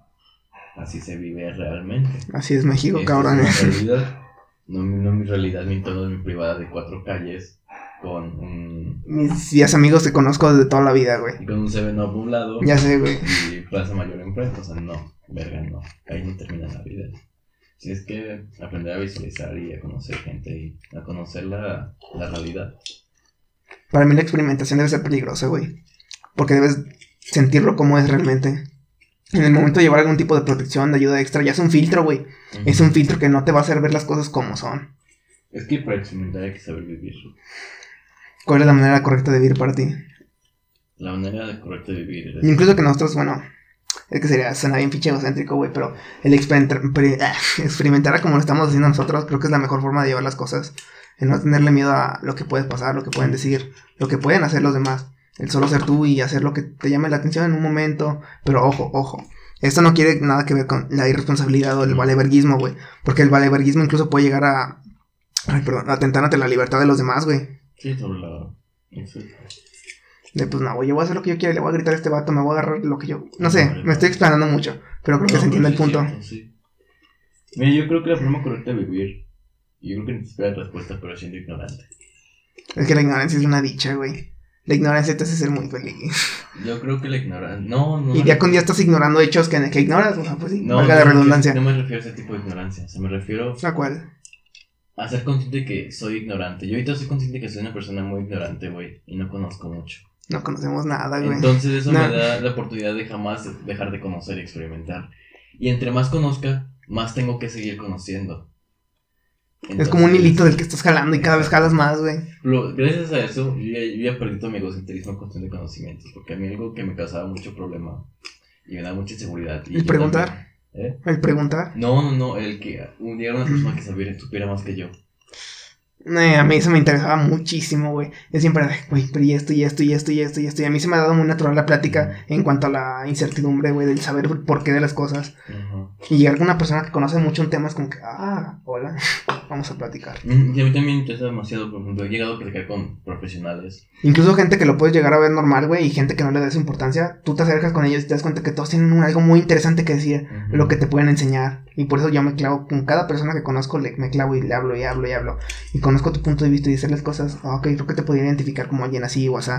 Speaker 3: así se vive realmente.
Speaker 1: Así es México,
Speaker 3: Esta
Speaker 1: cabrón.
Speaker 3: Es mi realidad. No, no mi realidad, mi entorno mi privada de cuatro calles con un,
Speaker 1: Mis 10 amigos que conozco desde toda la vida, güey.
Speaker 3: y con un 7 up a un lado
Speaker 1: Ya sé, güey.
Speaker 3: y Plaza Mayor enfrente. O sea, no, verga, no. Ahí no termina la vida. Si es que aprender a visualizar y a conocer gente y a conocer la, la realidad.
Speaker 1: Para mí la experimentación debe ser peligrosa, güey. Porque debes sentirlo como es realmente. En el momento de llevar algún tipo de protección, de ayuda extra, ya es un filtro, güey. Es un filtro que no te va a hacer ver las cosas como son.
Speaker 3: Es que para experimentar hay que saber vivir.
Speaker 1: ¿Cuál es la manera correcta de vivir para ti?
Speaker 3: La manera correcta de vivir es...
Speaker 1: Incluso que nosotros, bueno, es que sería, suena bien pinche egocéntrico, güey, pero el experimentar, como lo estamos haciendo nosotros, creo que es la mejor forma de llevar las cosas. El no tenerle miedo a lo que puede pasar, lo que pueden decir, lo que pueden hacer los demás. El solo ser tú y hacer lo que te llame la atención en un momento. Pero ojo, ojo. Esto no quiere nada que ver con la irresponsabilidad o el valeverguismo, güey. Porque el valeverguismo incluso puede llegar a. Ay, perdón, a atentar ante la libertad de los demás, güey.
Speaker 3: Sí, sobre la... Exacto.
Speaker 1: De pues no, güey, yo voy a hacer lo que yo quiera, le voy a gritar a este vato, me voy a agarrar lo que yo. No sé, me estoy explanando mucho, pero creo que
Speaker 3: No,
Speaker 1: se entiende el punto.
Speaker 3: cierto, sí. Mira, yo creo que la forma correcta de vivir... Yo creo que ni siquiera respuesta, pero siendo ignorante.
Speaker 1: Es que la ignorancia es una dicha, güey. La ignorancia te hace ser muy feliz.
Speaker 3: Yo creo que la ignorancia... No, no...
Speaker 1: Y ya con día estás ignorando hechos que, que ignoras, o sea, pues sí,
Speaker 3: No,
Speaker 1: valga
Speaker 3: no me
Speaker 1: redundancia.
Speaker 3: No me refiero a ese tipo de ignorancia. O sea, me refiero
Speaker 1: La cual.
Speaker 3: A ser consciente que soy ignorante. Yo ahorita soy consciente que soy una persona muy ignorante, güey. Y no conozco mucho.
Speaker 1: No conocemos nada, güey.
Speaker 3: Entonces eso
Speaker 1: No.
Speaker 3: me da la oportunidad de jamás dejar de conocer y experimentar. Y entre más conozca, más tengo que seguir conociendo.
Speaker 1: es como un hilito del que estás jalando y cada vez jalas más, güey.
Speaker 3: gracias a eso, yo ya, yo ya perdí todo mi egocentrismo en cuestión de conocimientos. Porque a mí algo que me causaba mucho problema y me da mucha inseguridad. y
Speaker 1: ¿El
Speaker 3: yo
Speaker 1: preguntar?
Speaker 3: también- ¿Eh?
Speaker 1: El preguntar.
Speaker 3: No, no, no, el que un día una persona que sabía, supiera más que yo.
Speaker 1: Eh, a mí eso me interesaba muchísimo, güey. Yo siempre, güey, pero y esto, y esto, y esto, y esto, y esto. Y a mí se me ha dado muy natural la plática en cuanto a la incertidumbre, güey, del saber el porqué de las cosas.
Speaker 3: Ajá.
Speaker 1: Y llegar con una persona que conoce mucho un tema es como que, ah, hola, vamos a platicar.
Speaker 3: Mm, Y a mí también me interesa demasiado, por ejemplo, he llegado a platicar con profesionales.
Speaker 1: Incluso gente que lo puedes llegar a ver normal, güey, y gente que no le das importancia, tú te acercas con ellos y te das cuenta que todos tienen un- algo muy interesante que decir, lo que te pueden enseñar. Y por eso yo me clavo con cada persona que conozco, le, me clavo y le hablo y hablo y hablo. Y conozco tu punto de vista y decirles cosas, ah, ok, creo que te podría identificar como alguien así o así.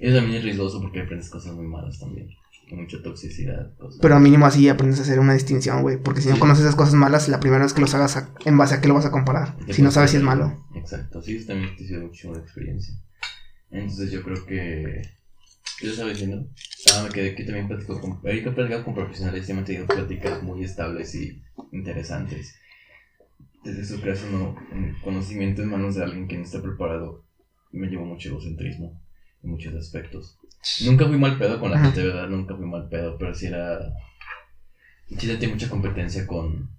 Speaker 3: Eso también es riesgoso porque aprendes cosas muy malas también. Con mucha toxicidad. Cosas.
Speaker 1: Pero mínimo así aprendes a hacer una distinción, güey. Porque si no conoces esas cosas malas, la primera vez que los hagas, a- ¿en base a qué lo vas a comparar? Si no sabes si es malo.
Speaker 3: Exacto, sí, eso también te sido mucho la experiencia. Entonces yo creo que... ¿Qué te estaba diciendo? Ah, me quedé que también platico con... Ahorita he platicado con profesionales y me han tenido pláticas muy estables y interesantes. Desde su caso, no, conocimiento en manos de alguien que no está preparado me llevó mucho egocentrismo en muchos aspectos. Nunca fui mal pedo con la gente, verdad, nunca fui mal pedo, pero sí era... Sí sentí mucha competencia con...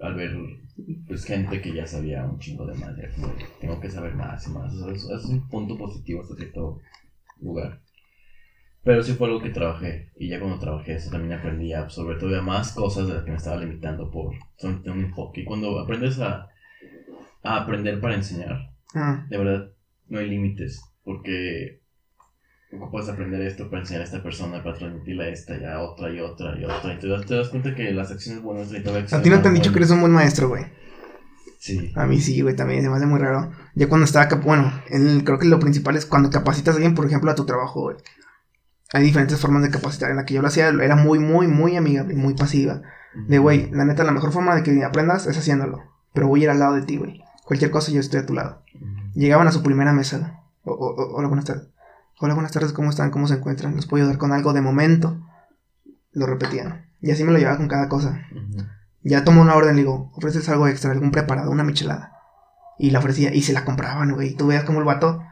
Speaker 3: Al ver, pues, gente que ya sabía un chingo de más, era como, tengo que saber más y más. O sea, es, es un punto positivo hasta cierto lugar. Pero sí fue algo que trabajé, y ya cuando trabajé eso también aprendí a absorber todavía más cosas de las que me estaba limitando por solamente un enfoque. Y cuando aprendes a, a aprender para enseñar,
Speaker 1: Ah,
Speaker 3: de verdad, no hay límites, porque puedes aprender esto para enseñar a esta persona, para transmitirle a esta y a otra y otra y otra. Y te das, te das cuenta que las acciones buenas de toda
Speaker 1: a ti no te han dicho que eres un buen maestro, güey.
Speaker 3: Sí.
Speaker 1: A mí sí, güey, también se me hace muy raro. Ya cuando estaba, bueno, el- creo que lo principal es cuando capacitas a alguien, por ejemplo, a tu trabajo, güey. Hay diferentes formas de capacitar. En la que yo lo hacía era muy, muy, muy amigable, muy pasiva. De, güey, la neta, la mejor forma de que aprendas es haciéndolo. Pero voy a ir al lado de ti, güey. Cualquier cosa yo estoy a tu lado. Llegaban a su primera mesa. O- o- o- hola, buenas tardes. Hola, buenas tardes, ¿cómo están? ¿Cómo se encuentran? ¿Les puedo ayudar con algo de momento? Lo repetían. Y así me lo llevaba con cada cosa. Ya tomó una orden, le digo, ofreces algo extra, algún preparado, una michelada. Y la ofrecía y se la compraban, güey. Y tú veas como el vato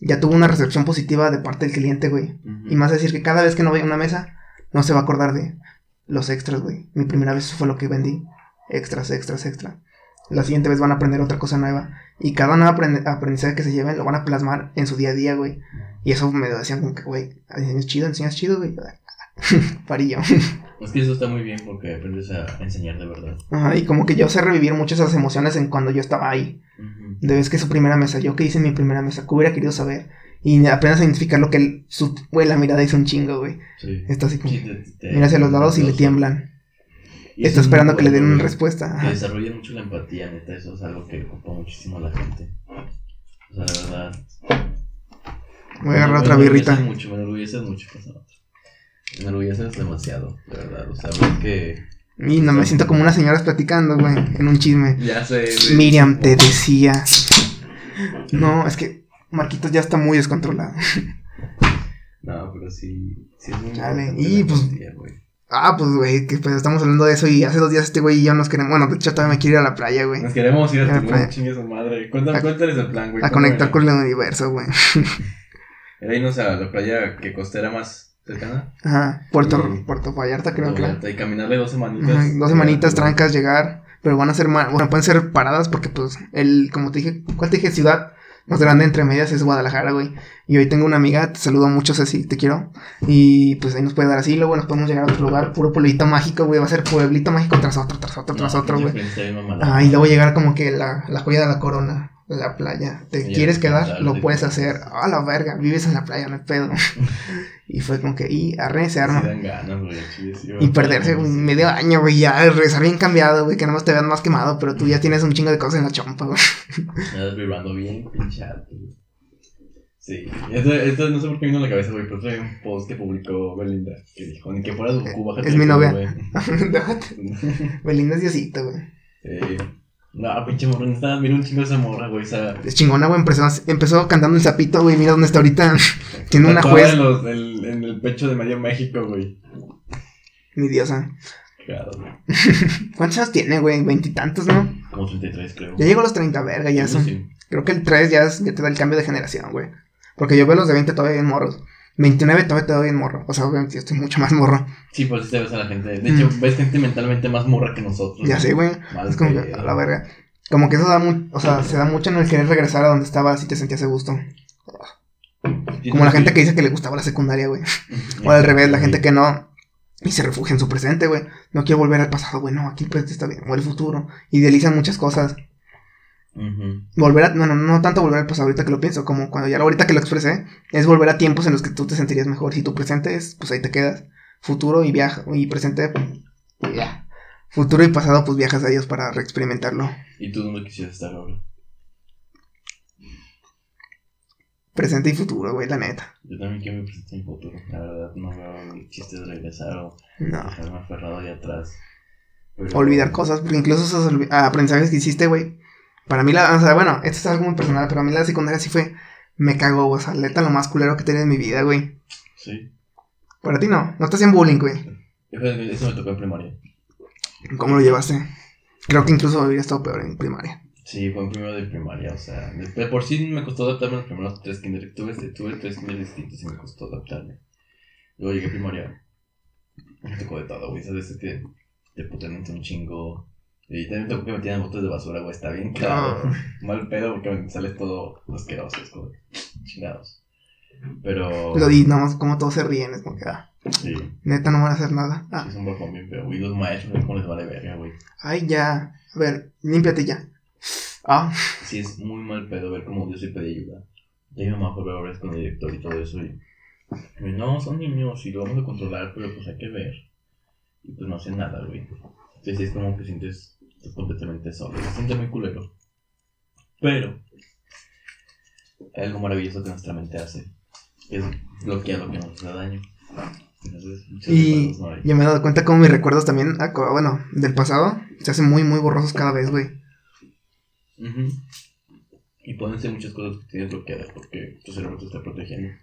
Speaker 1: ya tuvo una recepción positiva de parte del cliente, güey. Y más decir que cada vez que no vaya a una mesa, no se va a acordar de los extras, güey. Mi primera vez fue lo que vendí. Extras, extras, extra. La siguiente vez van a aprender otra cosa nueva. Y cada nuevo aprendizaje que se lleven lo van a plasmar en su día a día, güey. Y eso me decían como que, güey, enseñas chido, enseñas chido, güey. Farillo.
Speaker 3: Es que eso está muy bien porque aprendes a enseñar de verdad.
Speaker 1: Ajá, y como que yo sé revivir muchas esas emociones en cuando yo estaba ahí.
Speaker 3: Ujú.
Speaker 1: De vez que su primera mesa, yo que hice en mi primera mesa, que hubiera querido saber. Y apenas identificar lo que él, su, güey, la mirada hizo un chingo, güey.
Speaker 3: Sí.
Speaker 1: Está así como,
Speaker 3: Sí, te- te-
Speaker 1: mira hacia los lados y le tiemblan.
Speaker 3: Y
Speaker 1: Está
Speaker 3: es
Speaker 1: esperando que le den una respuesta. Ajá.
Speaker 3: desarrolla mucho la empatía, neta, eso es algo que ocupa muchísimo a la gente. O sea, la verdad.
Speaker 1: Voy a agarrar otra birrita.
Speaker 3: mucho, me enorgullece mucho pasar otra. Me enorgullece demasiado, de verdad. O sea, ver que.
Speaker 1: Y no me siento como unas señoras platicando, güey, en un chisme.
Speaker 3: Ya sé. güey.
Speaker 1: Miriam te decía. No, es que Marquitos ya está muy descontrolado.
Speaker 3: No, pero sí. sí es muy
Speaker 1: Chale, y
Speaker 3: la
Speaker 1: pues-. Ah, pues, güey, que pues estamos hablando de eso y hace dos días este güey y yo nos queremos. Bueno, de hecho, todavía me quiero ir a la playa, güey.
Speaker 3: Nos queremos ir
Speaker 1: Ya,
Speaker 3: a tu
Speaker 1: pues.
Speaker 3: chingue su madre. Cuéntame,
Speaker 1: A-
Speaker 3: cuéntales el plan, güey.
Speaker 1: A
Speaker 3: ¿cómo
Speaker 1: conectar
Speaker 3: era?
Speaker 1: con el universo, güey.
Speaker 3: Era irnos a la playa que costera más cercana.
Speaker 1: Ajá, Puerto. Puerto Vallarta, creo que.
Speaker 3: Vallarta, Y caminarle dos semanitas.
Speaker 1: Ajá, dos semanitas, trancas, llegar. Pero van a ser, bueno, pueden ser paradas porque, pues, el, como te dije, ¿cuál te dije? Ciudad más grande entre medias es Guadalajara, güey. Y hoy tengo una amiga, te saludo mucho, Ceci, te quiero. Y pues ahí nos puede dar así, luego nos podemos llegar a otro lugar, puro pueblito mágico, güey. Va a ser pueblito mágico tras otro, tras otro, tras
Speaker 3: No,
Speaker 1: otro, güey. Ah, y luego llegar como que la, la joya de la corona, la playa. ¿Te quieres quedar? Lo puedes hacer. A la verga, vives en la playa, no hay pedo. y fue como que, y arre, se
Speaker 3: Sí
Speaker 1: arma.
Speaker 3: dan ganas, güey. chile, sí,
Speaker 1: Y perderse un medio año, güey, ya regresar bien cambiado, güey, que no te vean más quemado, pero tú ya tienes un chingo de cosas en la chompa, güey.
Speaker 3: Das vibrando bien, güey. Sí, esto, esto no sé por qué vino a la cabeza, güey, pero trae un post que publicó Belinda que dijo: Ni que fueras Goku, bájate.
Speaker 1: Es mi novia.
Speaker 3: güey".
Speaker 1: Déjate. Belinda es Diosito, güey.
Speaker 3: Sí. No, pinche morra, necesitas mira un chingo esa morra, güey. Esa.
Speaker 1: Es chingona, güey, empezó, empezó cantando el sapito, güey, mira dónde está ahorita. Tiene una juez,
Speaker 3: En, los- en- en el pecho de medio México, güey.
Speaker 1: mi diosa.
Speaker 3: Güey.
Speaker 1: ¿Cuántos años tiene, güey? Veintitantos, ¿no?
Speaker 3: Como 33, creo.
Speaker 1: Ya llegó a los 30, verga, ya
Speaker 3: Sí,
Speaker 1: son.
Speaker 3: sí.
Speaker 1: Creo que el 3 ya, es- ya te da el cambio de generación, güey. Porque yo veo los de 20 todavía bien morros. 29 todavía te doy bien morro. O sea, obviamente yo estoy mucho más morro.
Speaker 3: Sí, pues sí te ves a la gente. De hecho,
Speaker 1: Mm.
Speaker 3: ves gente mentalmente más morra que nosotros.
Speaker 1: Ya sé, güey. Es como que, a la verga. Como que eso da mucho, o sea, se da mucho en el querer regresar a donde estabas y te sentías a gusto. Como
Speaker 3: no,
Speaker 1: la gente que dice que le gustaba la secundaria, güey. O al revés, la gente que no. Y se refugia en su presente, güey. No quiero volver al pasado, güey. No, aquí el presente está bien. O el futuro. Idealizan muchas cosas. Volver a. No, no, no tanto volver al pasado ahorita que lo pienso. Como cuando ya ahorita que lo expresé. Es volver a tiempos en los que tú te sentirías mejor. Si tu presente es, pues ahí te quedas. Futuro y viaja. Y presente, pues ya. Futuro y pasado, pues viajas a ellos para reexperimentarlo.
Speaker 3: ¿Y tú dónde quisieras estar ahora?
Speaker 1: Presente y futuro, güey, la neta.
Speaker 3: Yo también quiero mi presente en futuro. La verdad, no veo el chiste de regresar o
Speaker 1: No.
Speaker 3: dejarme aferrado ahí atrás. Pero-
Speaker 1: olvidar cosas, porque incluso esos aprendizajes que hiciste, güey. Para mí la, o sea, bueno, esto es algo muy personal, pero a mí la secundaria sí fue, me cago, o sea, neta lo más culero que he tenido en mi vida, güey.
Speaker 3: Sí.
Speaker 1: Para ti no, no te hacían bullying, güey.
Speaker 3: Eso, me tocó en primaria.
Speaker 1: ¿Cómo lo llevaste? Creo que incluso hubiera estado peor en primaria.
Speaker 3: Sí, fue en primero de primaria, o sea, de, por sí me costó adaptarme a los primeros tres kinder. Tuve, tuve tres kinder distintos y me costó adaptarme. Luego llegué a primaria. Me tocó de todo, güey. Sabes que te putean un chingo. Y también tocó que me tiran botes de basura, güey. Está bien claro.
Speaker 1: Ah.
Speaker 3: Mal pedo porque me sale todo asqueroso, es como chingados. Pero.
Speaker 1: Lo di, nomás como todos se ríen, es como que, ah,
Speaker 3: Sí,
Speaker 1: neta no van a hacer nada.
Speaker 3: sí,
Speaker 1: Ah,
Speaker 3: es un bajón bien feo. Y los maestros, güey, cómo les vale verga, güey.
Speaker 1: ay, ya. A ver, límpiate ya. Ah,
Speaker 3: Sí, es muy mal pedo ver cómo yo sí pedí ayuda. Ya mi mamá fue a hablar con el director y todo eso. Y, y no, son niños y lo vamos a controlar, pero pues hay que ver. Y pues no hacen nada, güey. Entonces es como que sientes completamente solo. Se siente muy culero. Pero hay algo maravilloso que nuestra mente hace. Es bloquear lo que nos da daño. Entonces,
Speaker 1: y
Speaker 3: no
Speaker 1: ya me he dado cuenta como mis recuerdos también, aco- bueno, del pasado, se hacen muy, muy borrosos cada vez, güey.
Speaker 3: Y pueden ser muchas cosas que tienes bloqueadas porque tu cerebro te está protegiendo.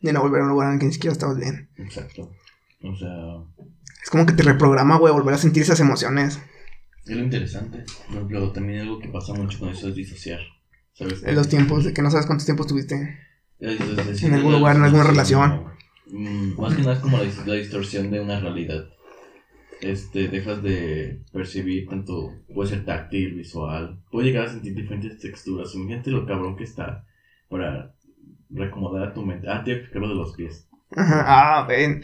Speaker 1: De no volver a un lugar en el que ni siquiera estabas bien.
Speaker 3: Exacto. O sea,
Speaker 1: Es como que te reprograma, güey, volver a sentir esas emociones.
Speaker 3: Es lo interesante. Pero luego también algo que pasa mucho con eso es disociar. ¿Sabes?
Speaker 1: En los tiempos, de que no sabes cuántos tiempos tuviste. En algún lugar, en alguna relación.
Speaker 3: mm, más que nada es como la, dis- la distorsión de una realidad. Este, dejas de percibir tanto, puede ser táctil, visual, puede llegar a sentir diferentes texturas. Imagínate lo cabrón que está para reacomodar a tu mente. Ah, te lo de los pies.
Speaker 1: Ajá, ah, ven.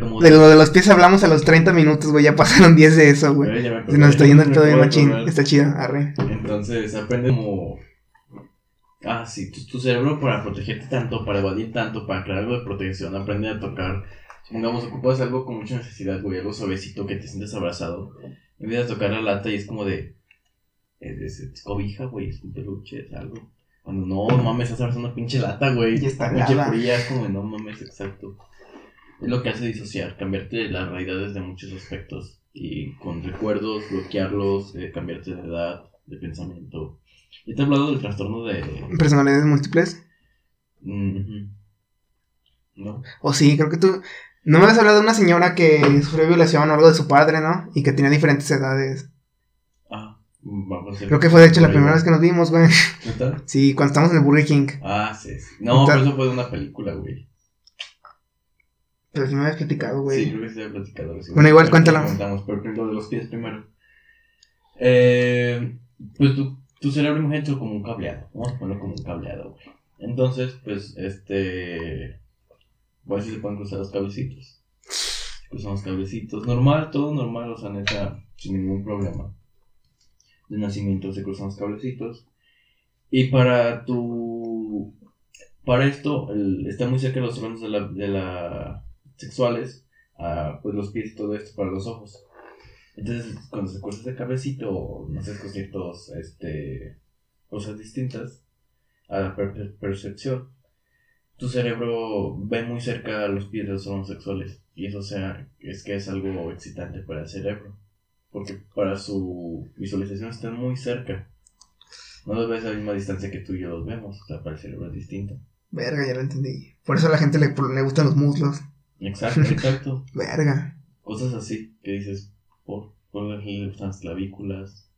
Speaker 3: Como
Speaker 1: De lo de los pies hablamos a los 30 minutos, güey. Ya pasaron 10 de eso, güey. Se nos está yendo el todo de machín. Está chido, arre.
Speaker 3: Entonces aprende como. Ah, sí, tu, tu cerebro para protegerte tanto, para evadir tanto, para crear algo de protección, aprende a tocar. Supongamos, ocupas algo con mucha necesidad, güey, algo suavecito que te sientes abrazado. Empiezas a tocar la lata y es como de. Es, es- es cobija, güey, es un peluche, es algo. Cuando no, mames, estás abrazando una pinche lata, güey.
Speaker 1: Y está
Speaker 3: Pinche fría, es como de no mames, exacto. Es lo que hace disociar, cambiarte las realidades de muchos aspectos. Y con recuerdos, bloquearlos, eh, cambiarte de edad, de pensamiento. Ya te he hablado del trastorno de.
Speaker 1: Personalidades múltiples.
Speaker 3: Mm. ¿No?
Speaker 1: O sí, creo que tú. No me habías hablado de una señora que sufrió violación o algo de su padre, ¿no? Y que tenía diferentes edades.
Speaker 3: Ah, vamos a hacer.
Speaker 1: Creo que fue de hecho la primera vez que nos vimos, güey.
Speaker 3: ¿Neta?
Speaker 1: Sí, cuando estábamos en el Burger King.
Speaker 3: Ah, sí, sí. No, pero eso fue de una película, güey.
Speaker 1: Pero sí me habías platicado,
Speaker 3: Sí,
Speaker 1: güey.
Speaker 3: creo que sí había platicado. sí.
Speaker 1: Bueno, igual, cuéntala.
Speaker 3: comentamos, pero primero de los pies primero. Eh, pues tu, tu cerebro imagínate como un cableado. A ponerlo como un cableado, güey. Entonces, pues, este. Voy a ver si se pueden cruzar los cablecitos. Cruzan los cablecitos. Normal, todo normal, o sea, neta, sin ningún problema. De nacimiento se cruzan los cablecitos. Y para tu. Para esto, el- está muy cerca de los órganos de la, de la sexuales, a, pues los pies y todo esto para los ojos. Entonces, cuando se cruza ese cablecito, o no sé, con ciertos, este, cosas distintas a la per- per- percepción, tu cerebro ve muy cerca los pies de los órganos sexuales. Y eso sea, es que es algo excitante para el cerebro. Porque para su visualización están muy cerca. No los ves a la misma distancia que tú y yo los vemos. O sea, para el cerebro es distinto.
Speaker 1: Verga, ya lo entendí. Por eso a la gente le, le gustan los muslos.
Speaker 3: Exacto, exacto.
Speaker 1: Verga.
Speaker 3: Cosas así que dices, por, por le gustan las clavículas,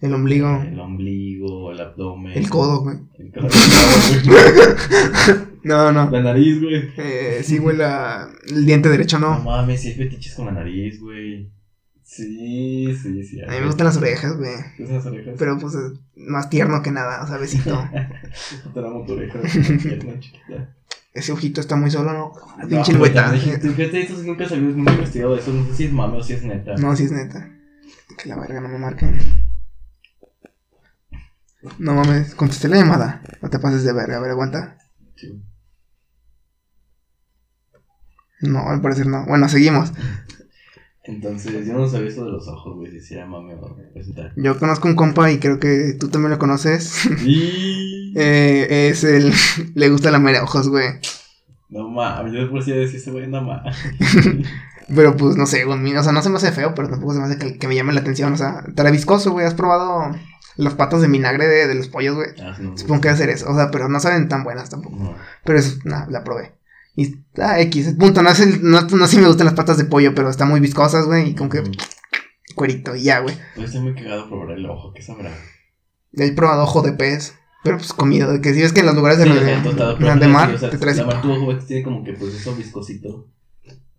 Speaker 1: El ombligo.
Speaker 3: el ombligo, el abdomen.
Speaker 1: El codo, güey.
Speaker 3: El codo.
Speaker 1: No, no.
Speaker 3: la nariz, güey.
Speaker 1: Eh, sí, güey, la... el diente derecho
Speaker 3: No
Speaker 1: no.
Speaker 3: mames, si hay fetiches con la nariz, güey. Sí, sí, sí.
Speaker 1: A mí me gustan las orejas, güey.
Speaker 3: ¿Te gustan las orejas?
Speaker 1: Pero pues es más tierno que nada, o sea, besito.
Speaker 3: Te amo tu oreja, una chiquita.
Speaker 1: Ese ojito está muy solo, ¿no?
Speaker 3: No,
Speaker 1: Pinche
Speaker 3: pues,
Speaker 1: lengüeta.
Speaker 3: Fíjate, eso sí nunca salió, nunca he investigado eso. No sé si es mame o si es neta.
Speaker 1: No, sí es neta. Que la verga no me marquen. No mames, contesté la llamada. No te pases de verga, a ver, aguanta.
Speaker 3: Sí.
Speaker 1: No, al parecer no. Bueno, seguimos.
Speaker 3: Entonces, yo no sabía eso de los ojos, güey, si era mame o presentar.
Speaker 1: Yo conozco un compa y creo que tú también lo conoces.
Speaker 3: Y...
Speaker 1: Eh, es el. Le gusta la mera ojos, güey.
Speaker 3: No mames, yo después ya decía ese güey, no mames.
Speaker 1: Pero pues no sé, güey. O sea, no se me hace feo, pero tampoco se me hace que, que me llame la atención. O sea, estará viscoso, güey. ¿Has probado las patas de vinagre de, de los pollos, güey?
Speaker 3: Ah, no,
Speaker 1: Supongo que ser eso. O sea, pero no saben tan buenas tampoco.
Speaker 3: No.
Speaker 1: Pero es, nada, la probé. Y está X, punto, no es el, no, no sé si me gustan las patas de pollo, pero están muy viscosas, güey, y como que cuerito, y ya, güey.
Speaker 3: Yo estoy muy cagado probar el ojo, ¿qué sabrá?
Speaker 1: He probado ojo de pez, pero pues comido, de que si ves que en los lugares de,
Speaker 3: Sí,
Speaker 1: de-
Speaker 3: o sea, tostado,
Speaker 1: de- de
Speaker 3: sí,
Speaker 1: mar,
Speaker 3: o sea,
Speaker 1: te traes
Speaker 3: la mar tu ojo ves que tiene como que pues eso viscosito.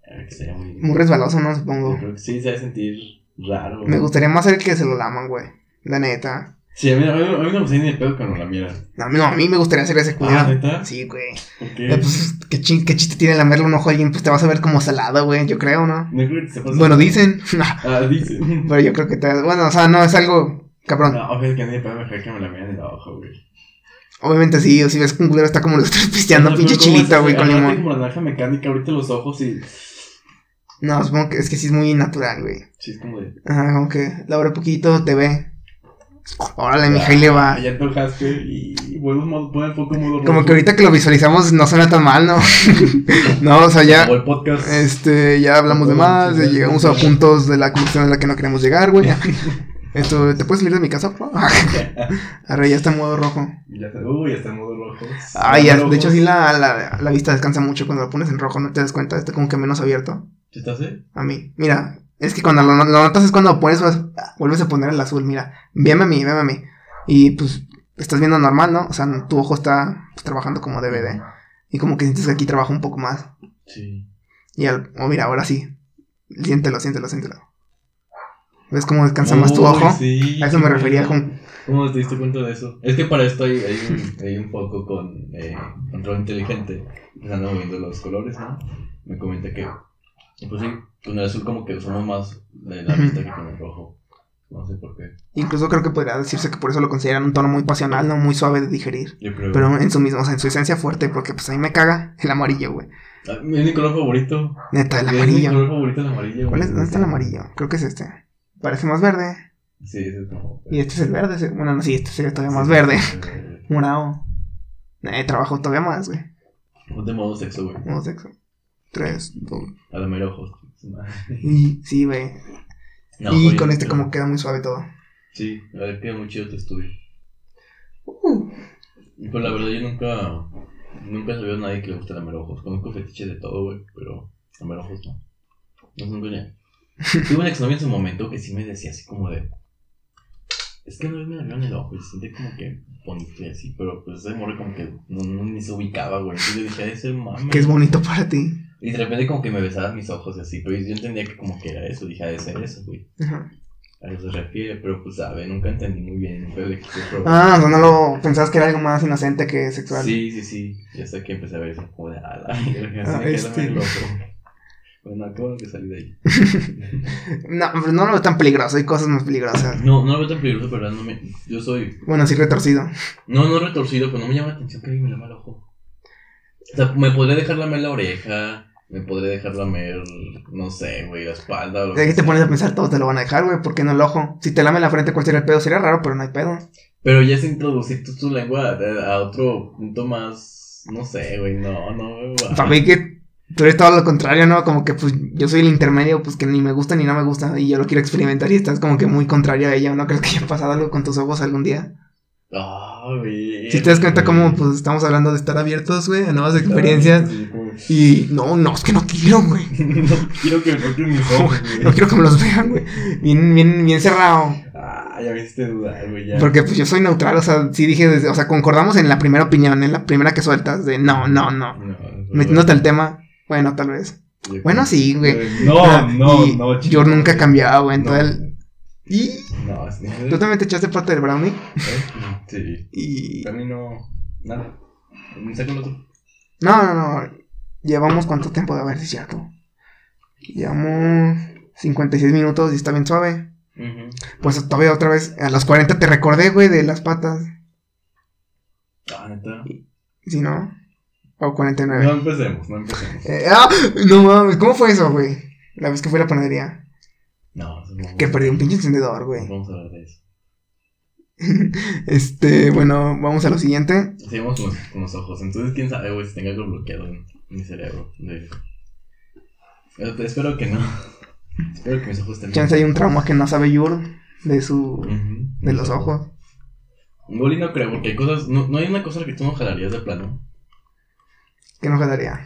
Speaker 3: A ver, que sería muy...
Speaker 1: muy resbaloso, ¿no?
Speaker 3: Yo
Speaker 1: Supongo.
Speaker 3: creo que sí, se a sentir raro.
Speaker 1: Me gustaría más el que se lo laman, güey, la neta.
Speaker 3: Sí, a mí, a mí, a mí no me gustaría ni de pedo que no la miran.
Speaker 1: No, a mí, no, a mí me gustaría hacer ese culero.
Speaker 3: Ah, ¿neta?
Speaker 1: Sí, güey.
Speaker 3: ¿Por qué?
Speaker 1: Eh, pues, ¿qué, chin- qué chiste tiene lamerle un ojo a alguien? Pues te vas a ver como salado, güey, yo creo, ¿no?
Speaker 3: No creo que se pase.
Speaker 1: Bueno, dicen.
Speaker 3: Ah, dicen.
Speaker 1: pero yo creo que te... Bueno, o sea, no, es algo cabrón.
Speaker 3: No, ojalá que de pedo me dejaría que me la miran en el ojo, güey.
Speaker 1: Obviamente sí, o si ves que un culero está como lo estás pisteando,
Speaker 3: No,
Speaker 1: pinche
Speaker 3: pero ¿cómo
Speaker 1: chilita, güey, con limón.
Speaker 3: como la naranja mecánica, ahorita los ojos y...
Speaker 1: No, supongo que es que sí es muy natural, güey.
Speaker 3: Sí, es como de...
Speaker 1: Ajá, como que la abre poquito, te ve. Órale, mija, y le va.
Speaker 3: Ya antojaste y pon el foco modo
Speaker 1: Como que ahorita que lo visualizamos no suena tan mal, ¿no? no, o sea, ya,
Speaker 3: el podcast.
Speaker 1: este, ya hablamos de más, llegamos a puntos de la conclusión en la que no queremos llegar, güey. Esto, ¿te puedes salir de mi casa? Arre, ya está en modo rojo.
Speaker 3: Ya está, uy, ya está en modo rojo.
Speaker 1: Ay, ya, de hecho sí la, la, la vista descansa mucho cuando lo pones en rojo, ¿no te das cuenta? Está como que menos abierto.
Speaker 3: ¿Sí estás, eh?
Speaker 1: A mí, mira, es que cuando lo, lo notas es cuando pones, vuelves a poner el azul, mira, véame a mí, véame a mí. Y pues estás viendo normal, ¿no? O sea, tu ojo está pues, trabajando como de. Y como que sientes que aquí trabaja un poco más.
Speaker 3: Sí.
Speaker 1: Y al, oh, mira, ahora sí. Siéntelo, siéntelo, siéntelo. ¿Ves cómo descansa más tu ojo?
Speaker 3: sí,
Speaker 1: A eso me refería con...
Speaker 3: ¿Cómo te diste cuenta de eso? Es que para esto hay, hay, un, hay un foco con eh, control inteligente. que anda moviendo los colores, ¿no? Me comenta que, pues sí, con el azul como que usamos más de la vista que con el rojo. No sé por qué.
Speaker 1: Incluso creo que podría decirse que por eso lo consideran un tono muy pasional, no muy suave de digerir.
Speaker 3: Yo creo.
Speaker 1: Pero en su mismo, o sea, en su esencia fuerte, porque pues a mí me caga el amarillo, güey.
Speaker 3: Ah, es mi color favorito.
Speaker 1: Neta, el
Speaker 3: Es mi
Speaker 1: amarillo.
Speaker 3: color favorito el amarillo.
Speaker 1: ¿Cuál es? ¿Dónde está el amarillo? Creo que es este. Parece más verde.
Speaker 3: Sí, ese es como.
Speaker 1: Y este es el verde. Bueno, no, sí, este sería todavía más verde. Morado. Eh, trabajo todavía más, güey.
Speaker 3: De modo sexo, güey.
Speaker 1: Modo sexo. Tres, dos.
Speaker 3: A la mera ojos.
Speaker 1: Y sí, güey.
Speaker 3: No,
Speaker 1: y con este como queda muy suave todo.
Speaker 3: Sí, a ver, queda muy chido tu estudio.
Speaker 1: Uh,
Speaker 3: Y pues la verdad yo nunca, nunca he sabido a nadie que le guste la ojos. Conozco fetiches de todo, güey, pero la ojos no. No es ni- Tuve una exnovia en su momento que sí me decía así como de... Es que vez me la en el ojo y se siente como que bonito y así, pero pues ese morro como que no, no ni se ubicaba, güey. Entonces yo dije, ese mame.
Speaker 1: que es bonito para ti.
Speaker 3: Y de repente como que me besaba mis ojos y así, pero yo entendía que como que era eso, dije, ha de ser eso, güey.
Speaker 1: Ajá.
Speaker 3: A eso se refiere, pero pues sabe, nunca entendí muy bien, nunca le quise probar.
Speaker 1: Ah, o sea, no lo pensabas que era algo más inocente que sexual.
Speaker 3: Sí, sí, sí. Y hasta que empecé a ver eso como de ala.
Speaker 1: Ah, este.
Speaker 3: loco. Bueno, qué bueno que salí de ahí.
Speaker 1: No, pero no lo veo tan peligroso, hay cosas más peligrosas.
Speaker 3: No, no lo veo tan peligroso, pero no me. Yo soy.
Speaker 1: Bueno, sí retorcido.
Speaker 3: No, no retorcido, pero no me llama la atención que alguien me lama el ojo. O sea, me podré dejar lamer la oreja. Me podré dejar lamer, no sé, güey, la espalda o lo
Speaker 1: De
Speaker 3: que
Speaker 1: te
Speaker 3: sea.
Speaker 1: pones a pensar, todos te lo van a dejar, güey, ¿por qué no el ojo? Si te lame la frente, ¿cuál sería el pedo? Sería raro, pero no hay pedo.
Speaker 3: Pero ya es introducir tu, tu lengua a, a otro punto más. No sé, güey, no, no. va.
Speaker 1: Para mí que tú eres todo lo contrario, ¿no? Como que pues yo soy el intermedio, pues que ni me gusta ni no me gusta y yo lo quiero experimentar y estás como que muy contrario a ello, ¿no crees que haya pasado algo con tus ojos algún día?
Speaker 3: Ah, güey.
Speaker 1: Si te das cuenta cómo pues estamos hablando de estar abiertos, güey, a nuevas experiencias
Speaker 3: Sí, como-
Speaker 1: y no, no, es que no quiero, güey.
Speaker 3: no quiero que me toquen mis ojos, güey.
Speaker 1: No quiero que me los vean, güey. Bien, bien, bien cerrado.
Speaker 3: Ah, ya me hiciste dudar, güey, ya.
Speaker 1: Porque pues yo soy neutral, o sea, sí dije, desde- o sea, concordamos en la primera opinión, en la primera que sueltas, de no, no, no.
Speaker 3: No,
Speaker 1: Metiéndote al tema, bueno, tal vez.
Speaker 3: yo-
Speaker 1: Bueno, sí, güey.
Speaker 3: No,
Speaker 1: Ah,
Speaker 3: no, no,
Speaker 1: Yo
Speaker 3: chico.
Speaker 1: nunca he cambiado, güey,
Speaker 3: No.
Speaker 1: entonces... Y
Speaker 3: No, es
Speaker 1: tú también te echaste parte del brownie
Speaker 3: Sí.
Speaker 1: y...
Speaker 3: A mí no. Nada. Me saco el otro.
Speaker 1: No, no, no. Llevamos cuánto tiempo de haber, sí, cierto. Llevamos 56 minutos y está bien suave. Pues todavía otra vez, a los 40 te recordé, güey, de las patas.
Speaker 3: Ah, neta.
Speaker 1: ¿Sí, no? O 49.
Speaker 3: No empecemos, no empecemos.
Speaker 1: Eh, ah, no mames, ¿cómo fue eso, güey? La vez que fui a la panadería.
Speaker 3: No, eso no.
Speaker 1: Que perdí un pinche encendedor, güey.
Speaker 3: vamos a hablar de eso.
Speaker 1: Este, bueno, vamos a lo siguiente.
Speaker 3: Seguimos con los, con los ojos. Entonces, quién sabe, güey, si tenga algo bloqueado en mi cerebro. De... Espero que no. Espero que mis ojos estén
Speaker 1: Chance hay un trauma que no sabe Yur de su. De los ojos.
Speaker 3: Y no creo, porque hay cosas. No, no hay una cosa que tú no jalarías de plano.
Speaker 1: Que no quedaría.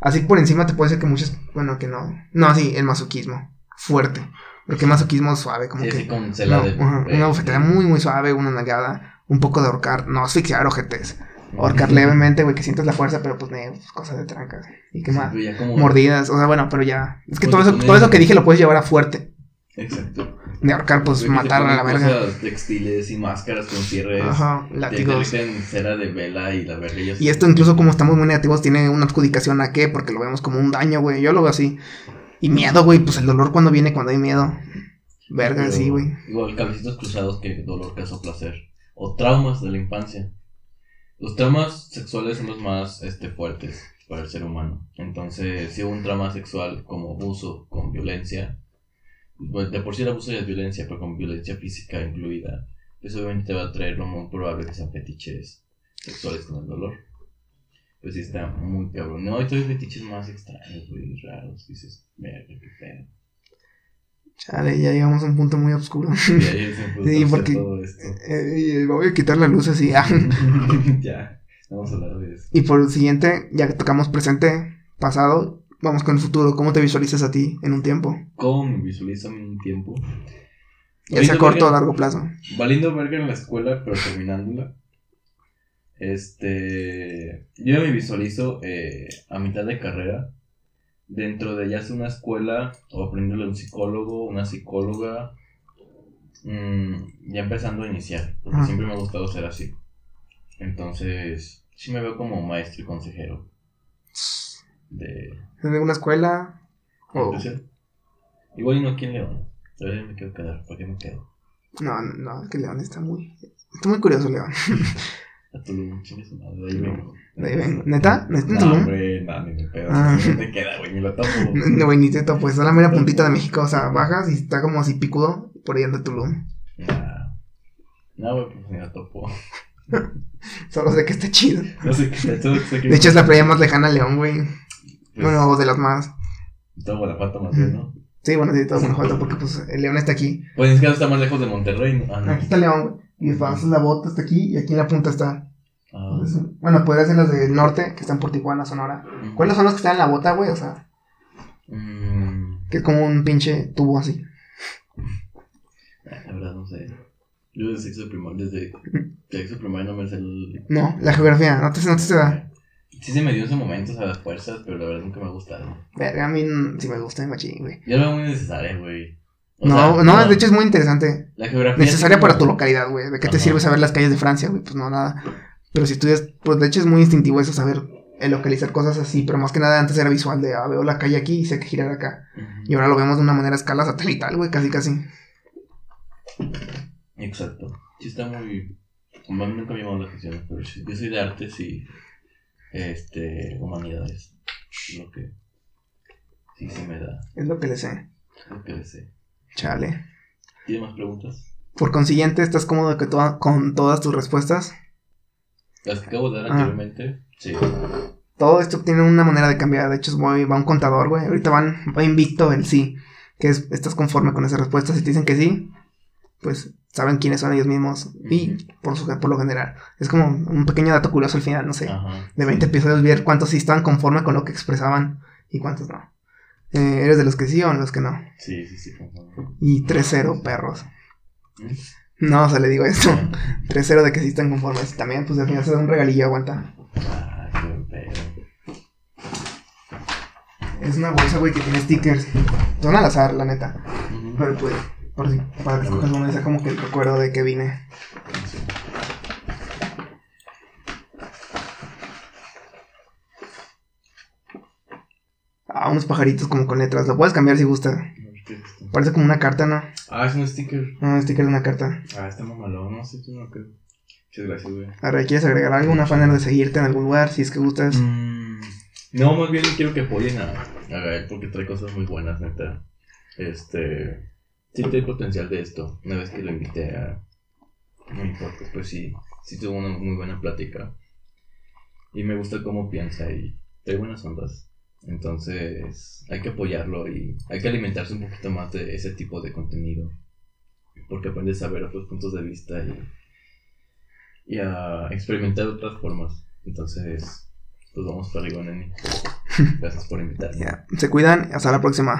Speaker 1: Así por encima te puede decir que muchas. Bueno, que no. No, sí, el masoquismo. Fuerte. Porque el masoquismo es suave, como
Speaker 3: Sí,
Speaker 1: que.
Speaker 3: así con
Speaker 1: no,
Speaker 3: de.
Speaker 1: ajá,
Speaker 3: de-
Speaker 1: una bofetada muy, muy suave, una nalgada. Un poco de ahorcar. No asfixiar ojetes. Ahorcar levemente, güey, que sientes la fuerza, pero pues, ne, pues, cosas de trancas. ¿Y qué
Speaker 3: Sí,
Speaker 1: más?
Speaker 3: como-
Speaker 1: Mordidas, o sea, bueno, pero ya. Es que
Speaker 3: Pues
Speaker 1: todo eso, todo eso que dije lo puedes llevar a fuerte.
Speaker 3: Exacto.
Speaker 1: De ahorcar, pues matar a la verga.
Speaker 3: Cosas textiles y máscaras con cierres.
Speaker 1: Ajá, látigos.
Speaker 3: cera de vela y la verga. y
Speaker 1: esto incluso como estamos muy negativos tiene una adjudicación a qué, porque lo vemos como un daño, güey. Yo lo veo así. Y miedo, güey, pues el dolor cuando viene cuando hay miedo. Verga,
Speaker 3: Pero
Speaker 1: sí, güey.
Speaker 3: Igual, cabecitos cruzados que dolor, caso, placer. O traumas de la infancia. Los traumas sexuales son los más este, fuertes para el ser humano. Entonces, si hubo un trauma sexual como abuso con violencia, de por sí el abuso ya es violencia, pero con violencia física incluida, pues obviamente te va a traer lo muy probable que sean fetiches sexuales con el dolor. Pues sí está muy cabrón. No, hay todavía fetiches más extraños, güey, raros. Dices, verga, qué pedo.
Speaker 1: Chale, ya llegamos a un punto muy oscuro. Sí,
Speaker 3: hacer
Speaker 1: porque-
Speaker 3: todo esto.
Speaker 1: Eh, voy a quitar la luz así. ah.
Speaker 3: ya, vamos a hablar de eso.
Speaker 1: y por el siguiente, ya que tocamos presente, pasado, vamos con el futuro. ¿Cómo te visualizas a ti en un tiempo?
Speaker 3: ¿Cómo me visualizo en un tiempo?
Speaker 1: Ya sea corto o largo plazo.
Speaker 3: Valiendo verga en la escuela, pero terminándola. Este. Yo me visualizo eh, a mitad de carrera. dentro de ya sea una escuela o aprendiéndole a un psicólogo, una psicóloga, mm, ya empezando a iniciar, porque siempre me ha gustado ser así. Entonces, sí me veo como maestro y consejero de
Speaker 1: ¿En alguna escuela? O-
Speaker 3: educación. Igual y no aquí en León. Todavía me quiero quedar, ¿por qué me quedo?
Speaker 1: No, no, es que León está muy. Está muy curioso, León.
Speaker 3: A Tulum, chingue su madre, de ahí vengo.
Speaker 1: De ahí vengo. ¿Neta? ¿Neta en
Speaker 3: No,
Speaker 1: Tulum?
Speaker 3: hombre, no, ni me pedo.
Speaker 1: Ah.
Speaker 3: No te queda, güey, ni lo topo.
Speaker 1: No, güey, ni te topo. Está la mera puntita de México. O sea, bajas y está como así picudo. Por ahí anda Tulum.
Speaker 3: Nah. No, güey, pues ni lo topo.
Speaker 1: Solo sé que está chido.
Speaker 3: No sé qué, todo sé que.
Speaker 1: De hecho, es la playa más lejana a León, güey.
Speaker 3: Pues,
Speaker 1: Bueno, de las más.
Speaker 3: Todo Guanajuato más bien, ¿no?
Speaker 1: Sí, bueno, sí, todo Guanajuato, porque pues el León está aquí.
Speaker 3: Pues ni siquiera está más lejos de Monterrey, ¿no? Ah, no.
Speaker 1: Aquí está León. Y pasas la bota hasta aquí y aquí en la punta está.
Speaker 3: Ah.
Speaker 1: Entonces, bueno, podría ser las del norte, que están por Tijuana, Sonora. ¿Cuáles son los que están en la bota, güey? O sea,
Speaker 3: Mm,
Speaker 1: que es como un pinche tubo así.
Speaker 3: la verdad, no sé. Yo desde sexto de primaria, desde sexto de primaria no me sé el.
Speaker 1: No, la geografía, no te, no te se da.
Speaker 3: Sí se me dio en ese momento a las fuerzas, pero la verdad nunca me ha gustado.
Speaker 1: Verga, a mí sí me gusta, machín, güey.
Speaker 3: Yo lo veo muy necesaria, güey. O
Speaker 1: No,
Speaker 3: sea,
Speaker 1: no, de hecho es muy interesante.
Speaker 3: La geografía.
Speaker 1: Necesaria
Speaker 3: sí
Speaker 1: para tu localidad, güey. ¿De qué te sirve saber las calles de Francia, güey? Pues no, nada. Pero si estudias, pues de hecho es muy instintivo eso, saber eh, localizar cosas así. Pero más que nada antes era visual de, ah, veo la calle aquí y sé que girar acá. Y ahora lo vemos de una manera a escala satelital, güey, casi casi.
Speaker 3: Exacto. Sí está muy... Nunca me llamó la atención, pero sí, yo soy de artes y este, humanidades. Lo que sí, sí me da,
Speaker 1: Es lo que le sé.
Speaker 3: lo que le sé.
Speaker 1: Chale.
Speaker 3: ¿Tiene más preguntas?
Speaker 1: Por consiguiente, ¿estás cómodo que con todas tus respuestas?
Speaker 3: Las que acabo de dar
Speaker 1: Ah.
Speaker 3: anteriormente, sí.
Speaker 1: Todo esto tiene una manera de cambiar. De hecho, es muy- va un contador, güey. Ahorita van, va invicto el sí. Que es, estás conforme con esas respuestas. Si te dicen que sí, pues saben quiénes son ellos mismos. Y por, su- por lo general. Es como un pequeño dato curioso al final, no sé. De 20 episodios, ver cuántos sí estaban conforme con lo que expresaban y cuántos no. Eh, ¿Eres de los que sí o de los que no?
Speaker 3: Sí, sí, sí.
Speaker 1: Y 3-0, perros.
Speaker 3: ¿Mm?
Speaker 1: No, o sea, le digo esto.
Speaker 3: Ah,
Speaker 1: 3-0 de que sí están conformes. También, pues al final se da un regalillo, aguanta.
Speaker 3: Ah, qué.
Speaker 1: Es una bolsa, güey, que tiene stickers. Son al azar, la neta.
Speaker 3: Ujú.
Speaker 1: Pero pues, por si, para que y sea como que el recuerdo de que vine.
Speaker 3: Sí.
Speaker 1: Ah, unos pajaritos como con letras. Lo puedes cambiar si gusta. Parece como una carta, ¿no?
Speaker 3: Ah, es un sticker.
Speaker 1: No, un sticker de una carta.
Speaker 3: Ah, está mamalón, no sé, tú no creo. Muchas gracias, güey.
Speaker 1: Ahora, ¿quieres agregar algo? Una manera de seguirte en algún lugar, si es que gustas.
Speaker 3: Mm, no, más bien quiero que apoyen a, a Gael porque trae cosas muy buenas, neta. Este. Sí, tiene potencial de esto. Una vez que lo invité a mi podcast, pues sí, sí tuvo una muy buena plática. Y me gusta cómo piensa y trae buenas ondas. Entonces, hay que apoyarlo y hay que alimentarse un poquito más de ese tipo de contenido. Porque aprendes a ver otros puntos de vista y, y a experimentar otras formas. Entonces, pues vamos para arriba, neni. Gracias por invitarme.
Speaker 1: Ya, Se cuidan, hasta la próxima.